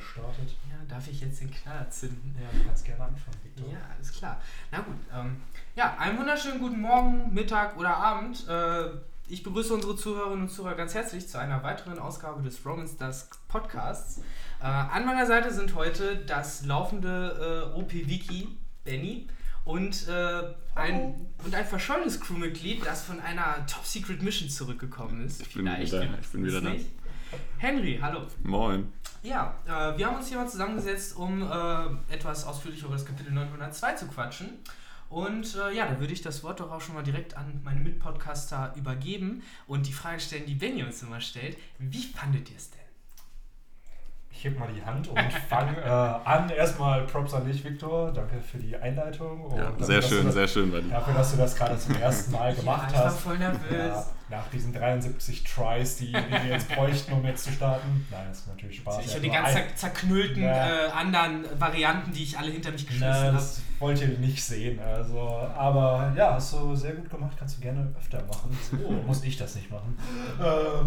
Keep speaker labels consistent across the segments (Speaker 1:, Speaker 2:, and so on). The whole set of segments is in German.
Speaker 1: gestartet.
Speaker 2: Ja, darf ich jetzt den Knaller zünden?
Speaker 1: Ja, du kannst gerne anfangen, Victor.
Speaker 2: Ja, alles klar. Na gut, ähm, ja, einen wunderschönen guten Morgen, Mittag oder Abend. Äh, ich begrüße unsere Zuhörerinnen und Zuhörer ganz herzlich zu einer weiteren Ausgabe des Romans Dusk Podcasts. Äh, an meiner Seite sind heute das laufende äh, OP-Wiki, Benny, und, äh, ein, und ein verschollenes Crewmitglied, das von einer Top-Secret-Mission zurückgekommen ist.
Speaker 3: Ich bin wieder, ich bin wieder da.
Speaker 2: Henry, hallo.
Speaker 3: Moin.
Speaker 2: Ja, äh, wir haben uns hier mal zusammengesetzt, um äh, etwas ausführlicher über das Kapitel 902 zu quatschen. Und äh, ja, da würde ich das Wort doch auch schon mal direkt an meine Mitpodcaster übergeben und die Frage stellen, die Benny uns immer stellt. Wie fandet ihr es denn?
Speaker 1: Ich heb mal die Hand und fange äh, an. Erstmal Props an dich, Victor. Danke für die Einleitung. Und
Speaker 3: ja,
Speaker 1: dafür,
Speaker 3: sehr schön,
Speaker 1: das,
Speaker 3: sehr schön bei dir.
Speaker 1: Dafür, dass du das gerade zum ersten Mal gemacht
Speaker 2: ja, ich war
Speaker 1: hast.
Speaker 2: voll nervös.
Speaker 1: Ja, nach diesen 73 Tries, die, die wir jetzt bräuchten, um jetzt zu starten. Nein, das ist natürlich Spaß.
Speaker 2: Ich habe die ganz zer zerknüllten
Speaker 1: Ja.
Speaker 2: äh, anderen Varianten, die ich alle hinter mich geschmissen habe.
Speaker 1: das wollt ihr nicht sehen. Also, aber ja, hast du sehr gut gemacht. Kannst du gerne öfter machen. So muss ich das nicht machen. Ähm,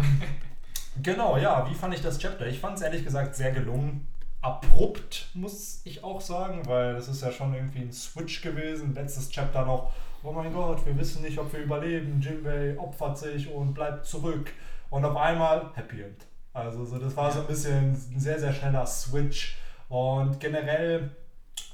Speaker 1: genau, ja. Wie fand ich das Chapter? Ich fand es ehrlich gesagt sehr gelungen. Abrupt, muss ich auch sagen, weil das ist ja schon irgendwie ein Switch gewesen. Letztes Chapter noch, oh mein Gott, wir wissen nicht, ob wir überleben. Jinbei opfert sich und bleibt zurück. Und auf einmal Happy End. Also so, das war so ein bisschen ein sehr, sehr schneller Switch. Und generell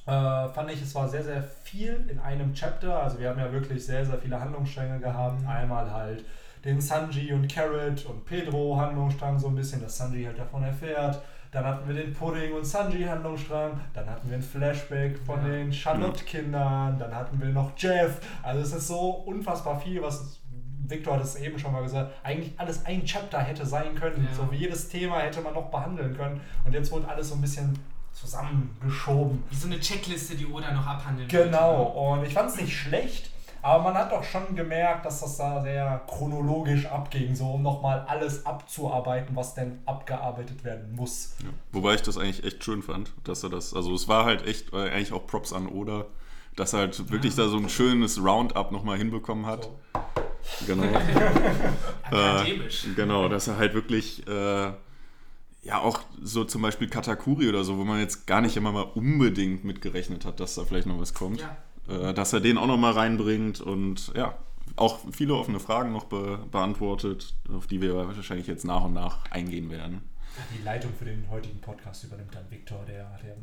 Speaker 1: äh, fand ich, es war sehr, sehr viel in einem Chapter. Also wir haben ja wirklich sehr, sehr viele Handlungsstränge gehabt. Einmal halt den Sanji und Carrot und Pedro Handlungsstrang so ein bisschen, dass Sanji halt davon erfährt. Dann hatten wir den Pudding und Sanji Handlungsstrang. Dann hatten wir ein Flashback von
Speaker 2: Ja.
Speaker 1: den Charlotte-Kindern. Dann hatten wir noch Jeff. Also es ist so unfassbar viel, was Victor hat es eben schon mal gesagt, eigentlich alles ein Chapter hätte sein können.
Speaker 2: Ja.
Speaker 1: So wie jedes Thema hätte man noch behandeln können. Und jetzt wurde alles so ein bisschen zusammengeschoben.
Speaker 2: Wie so eine Checkliste, die Oda noch abhandeln
Speaker 1: Genau,
Speaker 2: wollte.
Speaker 1: und ich fand es nicht schlecht, aber man hat doch schon gemerkt, dass das da sehr chronologisch abging, so um nochmal alles abzuarbeiten, was denn abgearbeitet werden muss.
Speaker 3: Ja. Wobei ich das eigentlich echt schön fand, dass er das, also es war halt echt, äh, eigentlich auch Props an Oda, dass er halt wirklich da so ein schönes Roundup nochmal hinbekommen hat.
Speaker 1: So.
Speaker 3: Genau.
Speaker 2: Akademisch.
Speaker 3: Äh, genau, dass er halt wirklich, äh, ja auch so zum Beispiel Katakuri oder so, wo man jetzt gar nicht immer mal unbedingt mitgerechnet hat, dass da vielleicht noch was kommt.
Speaker 2: Ja.
Speaker 3: Äh, dass er den auch nochmal reinbringt und ja, auch viele offene Fragen noch be beantwortet, auf die wir wahrscheinlich jetzt nach und nach eingehen werden.
Speaker 1: Die Leitung für den heutigen Podcast übernimmt dann Victor, der, der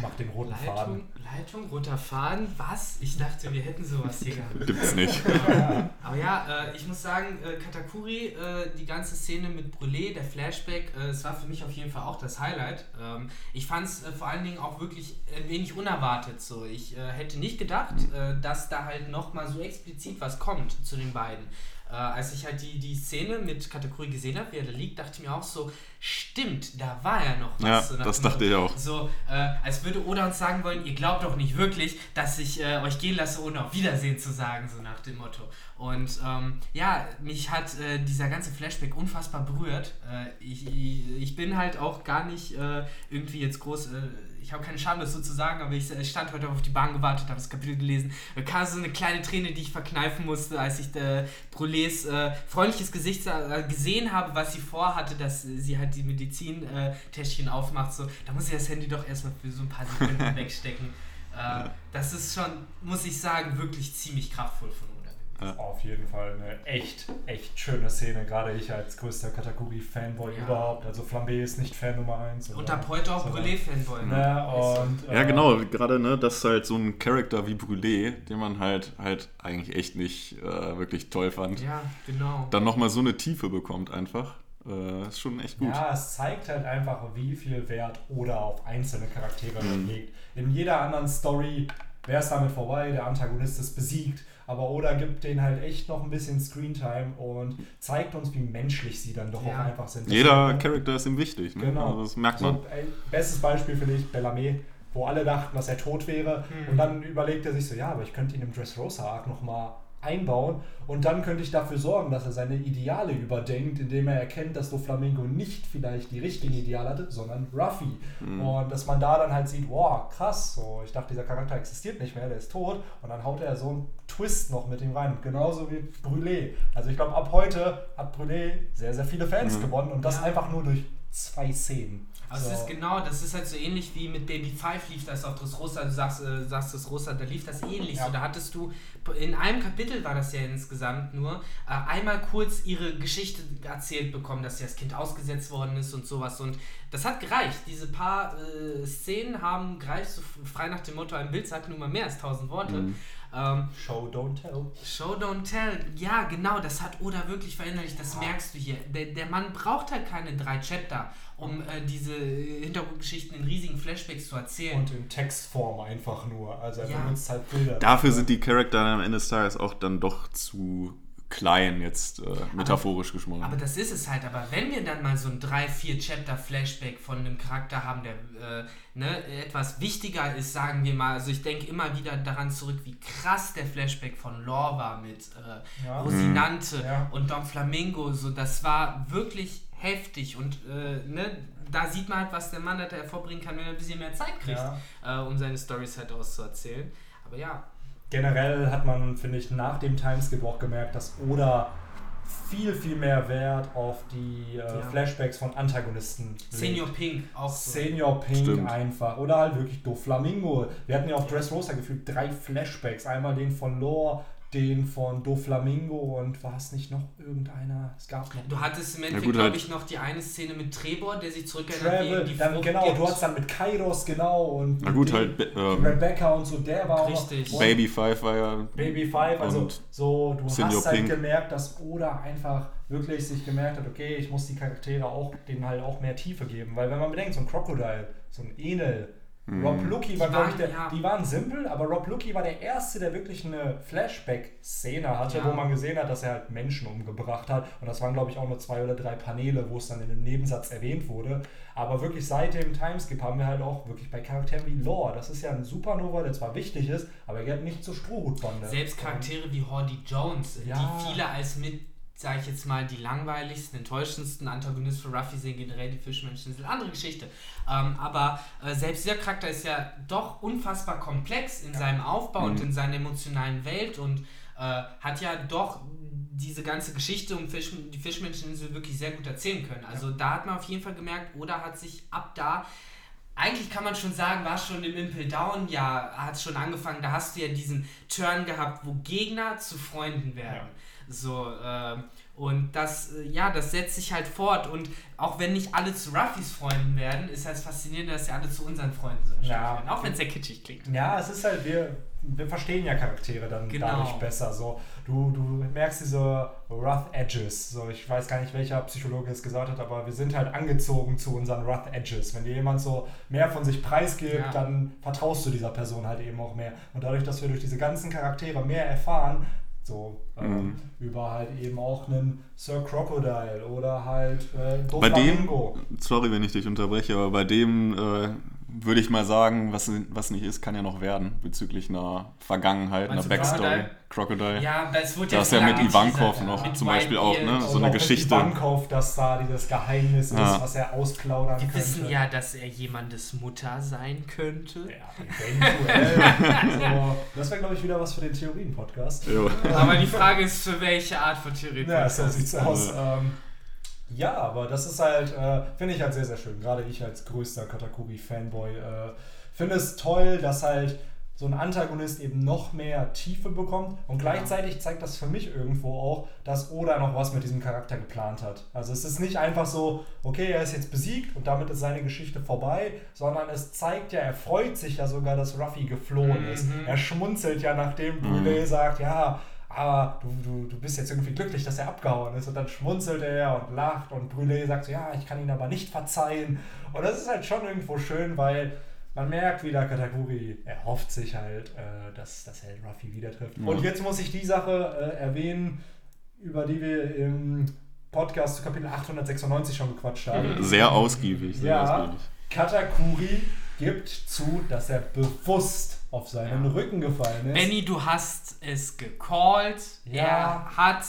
Speaker 1: macht den roten
Speaker 2: Leitung,
Speaker 1: Faden.
Speaker 2: Leitung, roter Faden, was? Ich dachte, wir hätten sowas hier gehabt.
Speaker 3: Gibt's nicht.
Speaker 2: Aber ja, äh, ich muss sagen, äh, Katakuri, äh, die ganze Szene mit Brûlé, der Flashback, äh, es war für mich auf jeden Fall auch das Highlight. Ähm, ich fand es äh, vor allen Dingen auch wirklich ein wenig unerwartet so. Ich äh, hätte nicht gedacht, äh, dass da halt nochmal so explizit was kommt zu den beiden. Äh, als ich halt die, die Szene mit Katakuri gesehen habe, wie er da liegt, dachte ich mir auch so, stimmt, da war ja noch was.
Speaker 3: Ja,
Speaker 2: so
Speaker 3: das dachte ich auch.
Speaker 2: so, äh, als würde Oda uns sagen wollen, ihr glaubt doch nicht wirklich, dass ich äh, euch gehen lasse, ohne auf Wiedersehen zu sagen, so nach dem Motto. Und ähm, ja, mich hat äh, dieser ganze Flashback unfassbar berührt. Äh, ich, ich, ich bin halt auch gar nicht äh, irgendwie jetzt groß, äh, ich habe keine Scham, das so zu sagen, aber ich äh, stand heute auf die Bahn gewartet, habe das Kapitel gelesen. Da kam so eine kleine Träne, die ich verkneifen musste, als ich äh, Brulés äh, freundliches Gesicht äh, gesehen habe, was sie vorhatte, dass sie halt die Medizintäschchen aufmacht. So, da muss ich das Handy doch erstmal für so ein paar Sekunden wegstecken. Äh, das ist schon, muss ich sagen, wirklich ziemlich kraftvoll von Oda.
Speaker 1: Auf jeden Fall eine echt, echt schöne Szene. Gerade ich als größter Katakuri-Fanboy
Speaker 2: Ja.
Speaker 1: überhaupt. Also Flambé ist nicht Fan Nummer 1.
Speaker 2: Und ab heute auch Brûlé-Fanboy. Ne?
Speaker 1: Ne, und,
Speaker 3: Ja,
Speaker 1: äh,
Speaker 3: genau, gerade, ne, dass halt so ein Charakter wie Brûlé, den man halt halt eigentlich echt nicht äh, wirklich toll fand,
Speaker 2: Ja, genau.
Speaker 3: dann nochmal so eine Tiefe bekommt einfach. Äh, ist schon echt gut.
Speaker 1: Ja, es zeigt halt einfach, wie viel Wert Oda auf einzelne Charaktere
Speaker 3: Mhm.
Speaker 1: legt. In jeder anderen Story wäre es damit vorbei, der Antagonist ist besiegt. Aber Oda gibt denen halt echt noch ein bisschen Screentime und zeigt uns, wie menschlich sie dann doch
Speaker 2: Ja.
Speaker 1: auch einfach sind.
Speaker 3: Jeder Charakter ist ihm wichtig, ne?
Speaker 1: Genau.
Speaker 3: Also das merkt man.
Speaker 1: So, ey, bestes Beispiel finde ich Bellarmé, wo alle dachten, dass er tot wäre.
Speaker 2: Mhm.
Speaker 1: Und dann überlegt er sich so, ja, aber ich könnte ihn im Dressrosa-Arc nochmal einbauen und dann könnte ich dafür sorgen, dass er seine Ideale überdenkt, indem er erkennt, dass Doflamingo nicht vielleicht die richtigen Ideale hatte, sondern Ruffy. Und dass man da dann halt sieht, wow, krass, so, ich dachte, dieser Charakter existiert nicht mehr, der ist tot und dann haut er so einen Twist noch mit ihm rein, genauso wie Brûlé. Also ich glaube, ab heute hat Brûlé sehr, sehr viele Fans gewonnen und das
Speaker 2: Ja.
Speaker 1: einfach nur durch zwei Szenen.
Speaker 2: Also so. es ist genau, das ist halt so ähnlich wie mit Baby Five lief das auf das Rosa, du sagst, äh, sagst das Rosa, da lief das ähnlich. Ja. So, da hattest du, in einem Kapitel war das ja insgesamt nur, äh, einmal kurz ihre Geschichte erzählt bekommen, dass ja das Kind ausgesetzt worden ist und sowas. Und das hat gereicht. Diese paar äh, Szenen haben gereicht, so frei nach dem Motto, ein Bild sagt nun mal mehr als tausend Worte. Mhm.
Speaker 1: Ähm, Show, don't tell.
Speaker 2: Show, don't tell. Ja, genau, das hat Oda wirklich verinnerlicht, das merkst du hier. Der, der Mann braucht halt keine drei Chapter, um äh, diese Hintergrundgeschichten in riesigen Flashbacks zu erzählen.
Speaker 1: Und in Textform einfach nur. Also er ja. benutzt halt Bilder.
Speaker 3: Dafür sind die Charakter am Ende des Tages auch dann doch zu klein jetzt äh, metaphorisch
Speaker 2: aber,
Speaker 3: gesprochen.
Speaker 2: Aber das ist es halt. Aber wenn wir dann mal so ein 3-4-Chapter-Flashback von einem Charakter haben, der äh, ne, etwas wichtiger ist, sagen wir mal, also ich denke immer wieder daran zurück, wie krass der Flashback von Lore war mit äh, ja. Rosinante mhm. ja. und Don Flamingo. So, das war wirklich heftig und äh, ne, da sieht man halt, was der Mann halt hervorbringen kann, wenn er ein bisschen mehr Zeit kriegt, ja. Äh, um seine Storys halt auszuerzählen. Aber ja,
Speaker 1: generell hat man, finde ich, nach dem Timeskip auch gemerkt, dass Oda viel, viel mehr Wert auf die äh, ja. Flashbacks von Antagonisten legt.
Speaker 2: Senior Pink auch
Speaker 1: so. Senior Pink Stimmt. einfach. Oder halt wirklich Doflamingo. Wir hatten ja auf Dressrosa gefühlt drei Flashbacks. Einmal den von Lore, den von Doflamingo und war es nicht noch irgendeiner? Es gab noch.
Speaker 2: Du hattest im Endeffekt, ja, glaube halt. ich, noch die eine Szene mit Trebor, der sich zurückerinnert,
Speaker 1: wie die dann, Genau, gibt. du hattest dann mit Kairos, genau, und
Speaker 3: Na gut, halt
Speaker 1: ähm, Rebecca und so, der war
Speaker 2: Richtig.
Speaker 3: Auch Baby Five war ja.
Speaker 1: Baby Five, also so, du Senior hast halt Pink. gemerkt, dass Oda einfach wirklich sich gemerkt hat, okay, ich muss die Charaktere auch, denen halt auch mehr Tiefe geben, weil wenn man bedenkt, so ein Crocodile, so ein Enel, Mhm. Rob Lucky war, glaube ich, der, ja. die waren simpel, aber Rob Lucky war der Erste, der wirklich eine Flashback-Szene hatte, ja. wo man gesehen hat, dass er halt Menschen umgebracht hat. Und das waren, glaube ich, auch nur zwei oder drei Paneele, wo es dann in einem Nebensatz erwähnt wurde. Aber wirklich seit dem Timeskip haben wir halt auch wirklich bei Charakteren wie Lore, das ist ja ein Supernova, der zwar wichtig ist, aber er gehört nicht zur Strohhutbande.
Speaker 2: Selbst Charaktere wie Hordy Jones, ja. die viele als mit sage ich jetzt mal, die langweiligsten, enttäuschendsten Antagonisten für Ruffy sind generell die Fischmenschen. Das ist eine andere Geschichte. Ähm, aber äh, selbst dieser Charakter ist ja doch unfassbar komplex in ja. seinem Aufbau mhm. und in seiner emotionalen Welt und äh, hat ja doch diese ganze Geschichte um Fisch, die Fischmenscheninsel wirklich sehr gut erzählen können. Also ja. da hat man auf jeden Fall gemerkt, Oda hat sich ab da eigentlich kann man schon sagen, war schon im Impel Down, ja, hat es schon angefangen, da hast du ja diesen Turn gehabt, wo Gegner zu Freunden werden. Ja. So, äh, und das, äh, ja, das setzt sich halt fort. Und auch wenn nicht alle zu Ruffys Freunden werden, ist halt faszinierend, dass sie alle zu unseren Freunden sind. Ja. Auch wenn es sehr kitschig klingt.
Speaker 1: Ja, es ist halt, wir, wir verstehen ja Charaktere dann genau. dadurch besser. So, du, du merkst diese Rough Edges. So, ich weiß gar nicht, welcher Psychologe es gesagt hat, aber wir sind halt angezogen zu unseren Rough Edges. Wenn dir jemand so mehr von sich preisgibt, ja. dann vertraust du dieser Person halt eben auch mehr. Und dadurch, dass wir durch diese ganzen Charaktere mehr erfahren, so ähm, mhm. über halt eben auch einen Sir Crocodile oder halt äh,
Speaker 3: Bei dem, sorry, wenn ich dich unterbreche, aber bei dem äh, würde ich mal sagen, was, was nicht ist, kann ja noch werden bezüglich einer Vergangenheit, Meinst einer Backstory. Crocodile? Crocodile.
Speaker 2: Ja, das
Speaker 3: wurde Das ist ja mit Ivankov noch mit zum Beispiel auch, ne? So eine Geschichte.
Speaker 1: Ivankov, dass da dieses Geheimnis ja. ist, was er ausplaudern
Speaker 2: Wir
Speaker 1: könnte.
Speaker 2: Wir wissen ja, dass er jemandes Mutter sein könnte.
Speaker 1: Ja, eventuell. so, das wäre, glaube ich, wieder was für den Theorien-Podcast.
Speaker 2: Aber die Frage ist, für welche Art von Theorien-Podcast?
Speaker 1: Ja, so sieht's aus. Ähm, ja, aber das ist halt, äh, finde ich halt sehr, sehr schön. Gerade ich als größter Katakuri-Fanboy äh, finde es toll, dass halt so ein Antagonist eben noch mehr Tiefe bekommt und gleichzeitig zeigt das für mich irgendwo auch, dass Oda noch was mit diesem Charakter geplant hat. Also es ist nicht einfach so, okay, er ist jetzt besiegt und damit ist seine Geschichte vorbei, sondern es zeigt ja, er freut sich ja sogar, dass Ruffy geflohen mhm. ist. Er schmunzelt ja, nachdem Brûlé mhm. sagt, ja, aber du, du, du bist jetzt irgendwie glücklich, dass er abgehauen ist. Und dann schmunzelt er und lacht und Brûlé sagt so, ja, ich kann ihn aber nicht verzeihen. Und das ist halt schon irgendwo schön, weil man merkt wieder, Katakuri erhofft sich halt, äh, dass, dass er Ruffy wieder trifft. Ja. Und jetzt muss ich die Sache äh, erwähnen, über die wir im Podcast zu Kapitel 896 schon gequatscht haben.
Speaker 3: Sehr ausgiebig. Sehr
Speaker 1: ja,
Speaker 3: ausgiebig.
Speaker 1: Katakuri gibt zu, dass er bewusst auf seinen ja. Rücken gefallen ist.
Speaker 2: Benny, du hast es gecallt. Ja. Er hat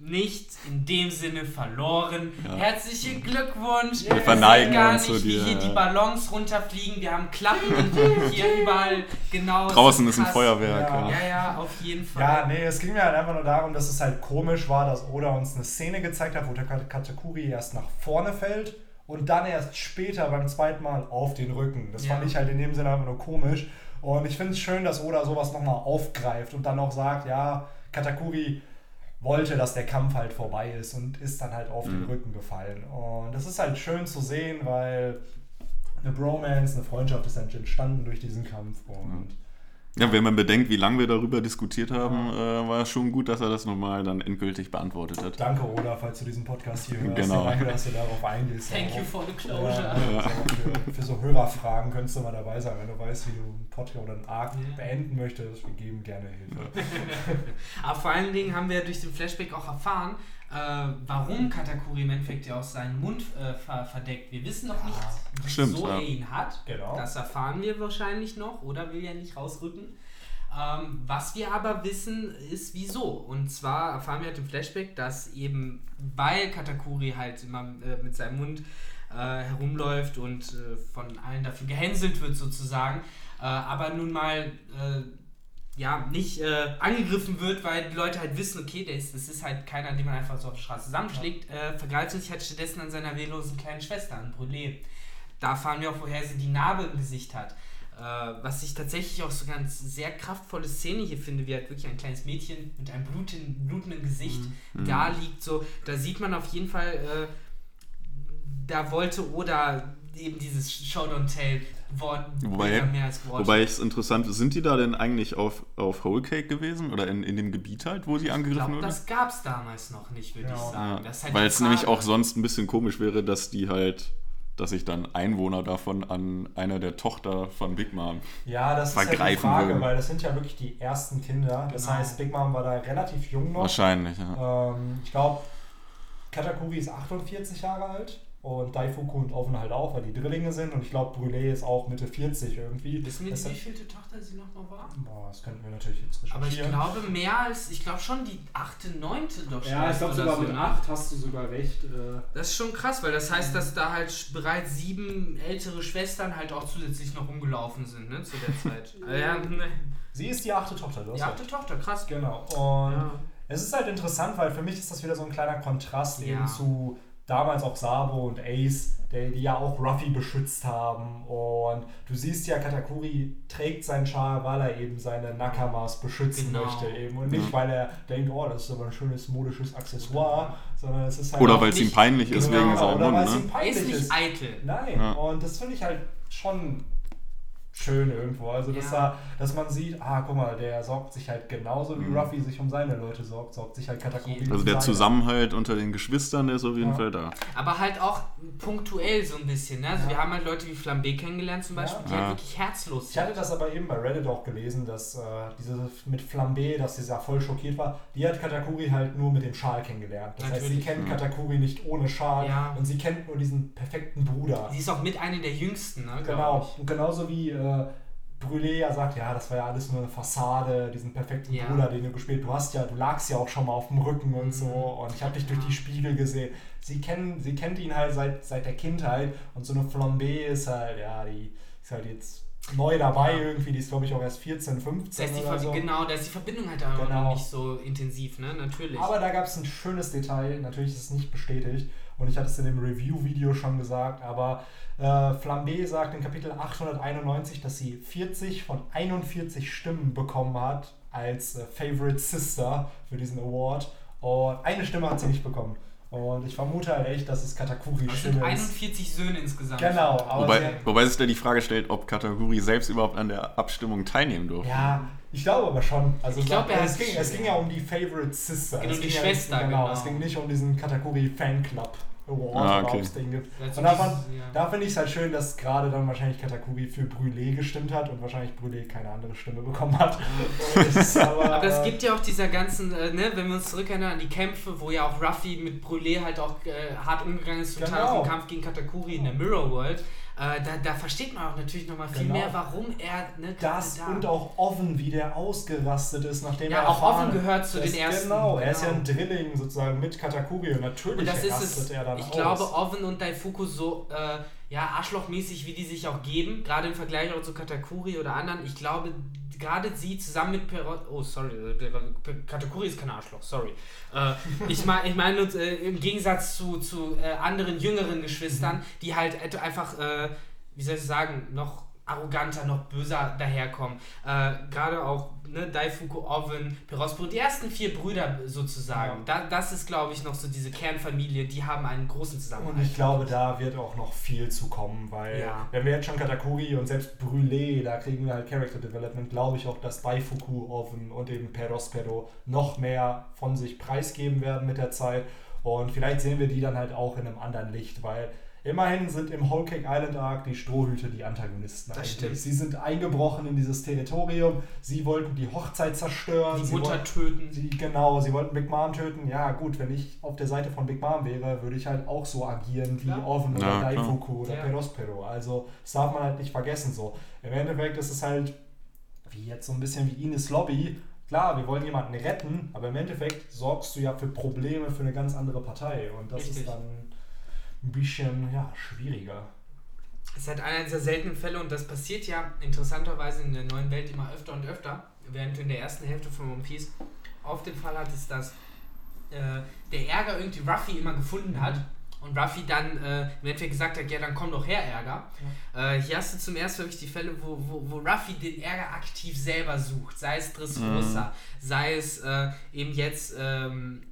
Speaker 2: nicht in dem Sinne verloren. Ja. Herzlichen Glückwunsch.
Speaker 3: Wir verneigen gar uns
Speaker 2: nicht, wie hier die Ballons runterfliegen. Wir haben Klappen und hier überall genau.
Speaker 3: Draußen ist, ist ein Feuerwerk.
Speaker 2: Ja. ja. ja, auf jeden Fall.
Speaker 1: Ja, nee, es ging mir halt einfach nur darum, dass es halt komisch war, dass Oda uns eine Szene gezeigt hat, wo der Katakuri erst nach vorne fällt und dann erst später beim zweiten Mal auf den Rücken. Das ja. fand ich halt in dem Sinne einfach nur komisch. Und ich finde es schön, dass Oda sowas nochmal aufgreift und dann auch sagt, ja, Katakuri wollte, dass der Kampf halt vorbei ist und ist dann halt auf mhm. den Rücken gefallen. Und das ist halt schön zu sehen, weil eine Bromance, eine Freundschaft ist entstanden durch diesen Kampf und
Speaker 3: ja, wenn man bedenkt, wie lange wir darüber diskutiert haben, äh, war es schon gut, dass er das nochmal dann endgültig beantwortet hat.
Speaker 1: Danke, Oda, falls du diesen Podcast hier hörst.
Speaker 3: Genau.
Speaker 1: Danke, dass du darauf eingehst.
Speaker 2: Thank you for the closure.
Speaker 1: Ja, ja. Für, für, so Hörerfragen könntest du mal dabei sein, wenn du weißt, wie du einen Podcast oder einen Arc yeah. beenden möchtest. Wir geben gerne Hilfe.
Speaker 2: Aber vor allen Dingen haben wir durch den Flashback auch erfahren, äh, warum Katakuri im Endeffekt ja auch seinen Mund äh, ver verdeckt. Wir wissen noch nicht, wieso ja. er ihn hat. Genau. Das erfahren wir wahrscheinlich noch oder will ja nicht rausrücken. Ähm, was wir aber wissen, ist wieso. Und zwar erfahren wir halt im Flashback, dass eben, weil Katakuri halt immer äh, mit seinem Mund äh, herumläuft und äh, von allen dafür gehänselt wird sozusagen, äh, aber nun mal ja, nicht äh, angegriffen wird, weil die Leute halt wissen, okay, der ist, das ist halt keiner, den man einfach so auf der Straße zusammenschlägt, äh, vergreift sich halt stattdessen an seiner wehrlosen kleinen Schwester, an Brûlé. Da fahren wir auch, woher sie die Narbe im Gesicht hat. Äh, was ich tatsächlich auch so ganz sehr kraftvolle Szene hier finde, wie halt wirklich ein kleines Mädchen mit einem bluten, blutenden Gesicht mhm. da liegt. So, da sieht man auf jeden Fall, äh, da wollte Oda eben dieses Show Don't Tell
Speaker 3: wobei, wobei ich es interessant sind die da denn eigentlich auf, auf Whole Cake gewesen oder in, in dem Gebiet halt, wo sie angegriffen wurden?
Speaker 2: Das gab es damals noch nicht, würde ja. ich sagen.
Speaker 3: Ja. Halt Weil es nämlich auch sonst ein bisschen komisch wäre, dass die halt dass sich dann Einwohner davon an einer der Tochter von Big Mom
Speaker 1: ja, das vergreifen ist ja die Frage, würden. weil das sind ja wirklich die ersten Kinder. Das genau. heißt, Big Mom war da relativ jung noch.
Speaker 3: Wahrscheinlich, ja.
Speaker 1: Ähm, ich glaube, Katakuri ist 48 Jahre alt. Und Daifuku und Oven halt auch, weil die Drillinge sind. Und ich glaube, Brûlé ist auch Mitte 40 irgendwie.
Speaker 2: Wissen wir, wie vielte Tochter sie nochmal war?
Speaker 1: Boah, das könnten wir natürlich jetzt
Speaker 2: recherchieren. Aber ich glaube mehr als, ich glaube schon die achte, neunte doch schon.
Speaker 1: Ja, ich glaube sogar so, mit acht hast du sogar recht.
Speaker 2: Äh das ist schon krass, weil das heißt, dass da halt bereits sieben ältere Schwestern halt auch zusätzlich noch rumgelaufen sind, ne, zu der Zeit. ja,
Speaker 1: ne. Sie ist die achte Tochter,
Speaker 2: du Die achte Tochter, krass.
Speaker 1: Genau. Und ja. es ist halt interessant, weil für mich ist das wieder so ein kleiner Kontrast ja. eben zu damals auch Sabo und Ace, die, die ja auch Ruffy beschützt haben. Und du siehst ja, Katakuri trägt seinen Schal, weil er eben seine Nakamas beschützen genau. möchte. Eben. Und nicht, weil er denkt, oh, das ist aber ein schönes modisches Accessoire, sondern es ist halt.
Speaker 3: Oder weil es ihm peinlich ist genau, wegen seinem Mund.
Speaker 2: Ne? Er ist nicht eitel.
Speaker 1: Nein. Ja. Und das finde ich halt schon schön irgendwo. Also, dass, ja. da, dass man sieht, ah, guck mal, der sorgt sich halt genauso wie mhm. Ruffy sich um seine Leute sorgt, sorgt sich halt Katakuri
Speaker 3: Also der Zusammenhalt unter den Geschwistern ist auf jeden ja. Fall da.
Speaker 2: Aber halt auch punktuell so ein bisschen. Ne? Also ja. wir haben halt Leute wie Flambé kennengelernt zum Beispiel, die halt wirklich herzlos
Speaker 1: sind. Ich hatte das aber eben bei Reddit auch gelesen, dass äh, diese mit Flambé, dass sie da voll schockiert war, die hat Katakuri halt nur mit dem Schal kennengelernt. Das Natürlich. heißt, sie kennt Katakuri nicht ohne Schal und sie kennt nur diesen perfekten Bruder.
Speaker 2: Sie ist auch mit einer der jüngsten, ne?
Speaker 1: Genau. Und genauso wie äh, Brûlé ja sagt, ja, das war ja alles nur eine Fassade, diesen perfekten ja. Bruder, den du gespielt Du hast ja, du lagst ja auch schon mal auf dem Rücken und so mhm. und ich habe dich durch die Spiegel gesehen. Sie kennen, sie kennt ihn halt seit, seit der Kindheit und so eine Flambé ist halt, ja, die ist halt jetzt neu dabei irgendwie, die ist glaube ich auch erst 14, 15
Speaker 2: da oder so. Genau, da ist die Verbindung halt auch genau. noch nicht so intensiv, ne, natürlich.
Speaker 1: Aber da gab es ein schönes Detail, natürlich ist es nicht bestätigt und ich hatte es in dem Review-Video schon gesagt, aber äh, Flambé sagt in Kapitel 891, dass sie 40 von 41 Stimmen bekommen hat als äh, Favorite Sister für diesen Award. Und eine Stimme hat sie nicht bekommen. Und ich vermute halt echt, dass es Katakuri
Speaker 2: das Stimme sind 41 Söhne insgesamt.
Speaker 1: Genau.
Speaker 3: wobei, wobei sich da die Frage stellt, ob Katakuri selbst überhaupt an der Abstimmung teilnehmen durfte.
Speaker 1: Ja, ich glaube aber schon. Also ich glaub, es, ging, es ging ja um die Favorite Sister.
Speaker 2: Genau,
Speaker 1: es
Speaker 2: die Schwester.
Speaker 1: Ja, genau, genau, es ging nicht um diesen Katakuri Fanclub. Award ah, okay. Ding gibt. Und da, ja. da finde ich es halt schön, dass gerade dann wahrscheinlich Katakuri für Brûlé gestimmt hat und wahrscheinlich Brûlé keine andere Stimme bekommen hat.
Speaker 2: aber, aber es gibt ja auch dieser ganzen, äh, ne, wenn wir uns zurückerinnern an die Kämpfe, wo ja auch Ruffy mit Brûlé halt auch äh, hart umgegangen ist, total genau. auf den Kampf gegen Katakuri in der Mirror World. Äh, da, da, versteht man auch natürlich nochmal viel genau. mehr, warum er. Ne,
Speaker 1: das da und auch Oven, wie der ausgerastet ist, nachdem
Speaker 2: ja,
Speaker 1: er.
Speaker 2: Ja, auch Oven gehört zu den ersten.
Speaker 1: Genau, er ist ja ein genau. Drilling sozusagen mit Katakuri und natürlich und
Speaker 2: das ist es, er dann Ich aus. glaube, Oven und Daifuku so. Äh, ja, arschlochmäßig, wie die sich auch geben, gerade im Vergleich auch zu Katakuri oder anderen. Ich glaube, gerade sie zusammen mit Perot, oh sorry, Katakuri ist kein Arschloch, sorry. Äh, ich meine, ich mein, äh, im Gegensatz zu, zu äh, anderen jüngeren Geschwistern, die halt einfach, äh, wie soll ich sagen, noch arroganter, noch böser daherkommen. Äh, Gerade auch ne, Daifuku, Oven, Perospero, die ersten vier Brüder sozusagen. Ja. Da, das ist, glaube ich, noch so diese Kernfamilie, die haben einen großen Zusammenhang.
Speaker 1: Und ich glaube, da wird auch noch viel zu kommen, weil ja. wenn wir jetzt schon Katakuri und selbst Brûlé, da kriegen wir halt Character Development, glaube ich auch, dass Daifuku, Oven und eben Perospero noch mehr von sich preisgeben werden mit der Zeit. Und vielleicht sehen wir die dann halt auch in einem anderen Licht, weil Immerhin sind im Whole Cake Island Arc die Strohhüte die Antagonisten. Das eigentlich. stimmt. Sie sind eingebrochen in dieses Territorium. Sie wollten die Hochzeit zerstören.
Speaker 2: Die
Speaker 1: sie
Speaker 2: Mutter wollten, töten.
Speaker 1: Sie, genau, sie wollten Big Mom töten. Ja, gut, wenn ich auf der Seite von Big Mom wäre, würde ich halt auch so agieren wie ja. Oven oder ja, Daifuku oder ja. Perospero. Also, das darf man halt nicht vergessen. So. Im Endeffekt ist es halt wie jetzt so ein bisschen wie Ines Lobby. Klar, wir wollen jemanden retten, aber im Endeffekt sorgst du ja für Probleme für eine ganz andere Partei. Und das Richtig. ist dann ein bisschen ja, schwieriger.
Speaker 2: Es ist halt einer dieser seltenen Fälle und das passiert ja interessanterweise in der neuen Welt immer öfter und öfter, während du in der ersten Hälfte von One Piece auf den Fall hattest, dass äh, der Ärger irgendwie Ruffy immer gefunden hat und Ruffy dann äh, im Endeffekt gesagt hat, ja dann komm doch her Ärger. Ja. Äh, hier hast du zum ersten wirklich die Fälle, wo, wo, wo Ruffy den Ärger aktiv selber sucht, sei es Dressrosa, mhm. sei es äh, eben jetzt ähm,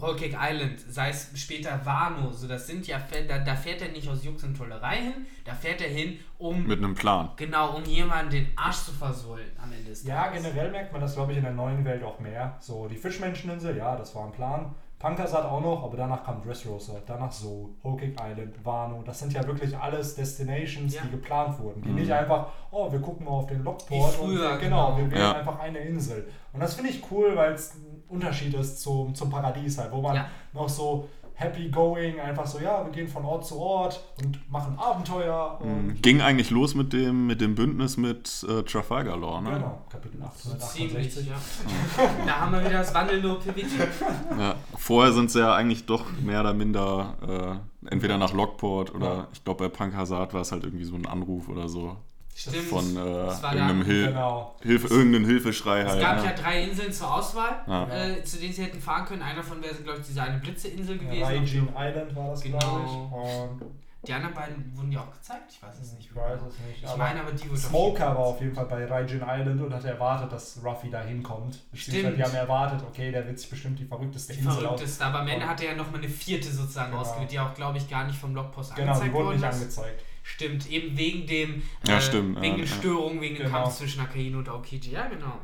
Speaker 2: Whole Cake Island, sei es später Wano, so das sind ja, da, da fährt er nicht aus Jux und Tollerei hin, da fährt er hin, um.
Speaker 3: Mit einem Plan.
Speaker 2: Genau, um jemanden den Arsch zu versohlen am Ende des
Speaker 1: Ja, Tages. generell merkt man das, glaube ich, in der neuen Welt auch mehr. So, die Fischmenscheninsel, ja, das war ein Plan. Pankasat auch noch, aber danach kam Dressrosa, danach Soul, Whole Cake Island, Wano. Das sind ja wirklich alles Destinations, ja. die geplant wurden. Die mhm. nicht einfach, oh, wir gucken mal auf den Lockport früher, und wir, genau, genau, wir wählen ja. einfach eine Insel. Und das finde ich cool, weil es Unterschied ist zum, zum Paradies halt, wo man ja. noch so happy going, einfach so, ja, wir gehen von Ort zu Ort und machen Abenteuer.
Speaker 3: Mhm. Und Ging eigentlich los mit dem, mit dem Bündnis mit äh, Trafalgar Law, ne?
Speaker 1: Genau, Kapitel
Speaker 2: 868. Ja. da haben wir wieder das wandelnde PVT.
Speaker 3: Ja. Vorher sind sie ja eigentlich doch mehr oder minder äh, entweder nach Lockport oder ja. ich glaube bei Punk Hazard war es halt irgendwie so ein Anruf oder so. Stimmt. Von äh, irgendeinem, Hil genau. Hilfe, irgendeinem Hilfeschrei
Speaker 2: halt. Es gab ne? ja drei Inseln zur Auswahl, ja. äh, zu denen sie hätten fahren können. Einer von wäre, glaube ich, diese eine Blitzeinsel gewesen.
Speaker 1: Raijin Island war das, genau. glaube ich.
Speaker 2: Und die anderen beiden wurden ja auch gezeigt? Ich weiß es nicht.
Speaker 1: Ich weiß es nicht.
Speaker 2: Ich meine aber, die wurde
Speaker 1: Smoker war auf jeden Fall bei Raijin Island und hat erwartet, dass Ruffy da hinkommt.
Speaker 2: Stimmt.
Speaker 1: Die haben erwartet, okay, der wird sich bestimmt die verrückteste
Speaker 2: die Insel verrückteste, aber am Ende hat er ja nochmal eine vierte sozusagen genau. ausgewählt, die auch, glaube ich, gar nicht vom Blogpost
Speaker 1: genau, angezeigt wurde. Genau, die wurden nicht angezeigt.
Speaker 2: Stimmt, eben wegen dem
Speaker 3: ja, äh, stimmt,
Speaker 2: wegen ja, den Störungen, wegen genau. dem Kampf zwischen Akainu und Aokiji. Ja, genau.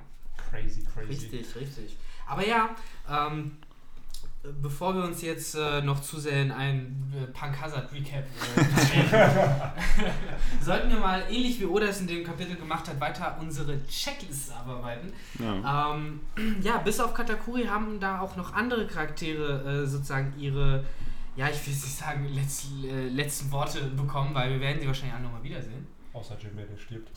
Speaker 1: Crazy, crazy.
Speaker 2: Richtig, richtig. Aber ja, ähm, bevor wir uns jetzt äh, noch zu sehr in ein äh, Punk Hazard Recap äh, sollten wir mal, ähnlich wie Oda es in dem Kapitel gemacht hat, weiter unsere Checkliste abarbeiten. Ja, ähm, ja bis auf Katakuri haben da auch noch andere Charaktere äh, sozusagen ihre ja, ich will nicht sagen, letzten, äh, letzten Worte bekommen, weil wir werden sie wahrscheinlich alle nochmal wiedersehen.
Speaker 1: Außer Jimmy, der stirbt.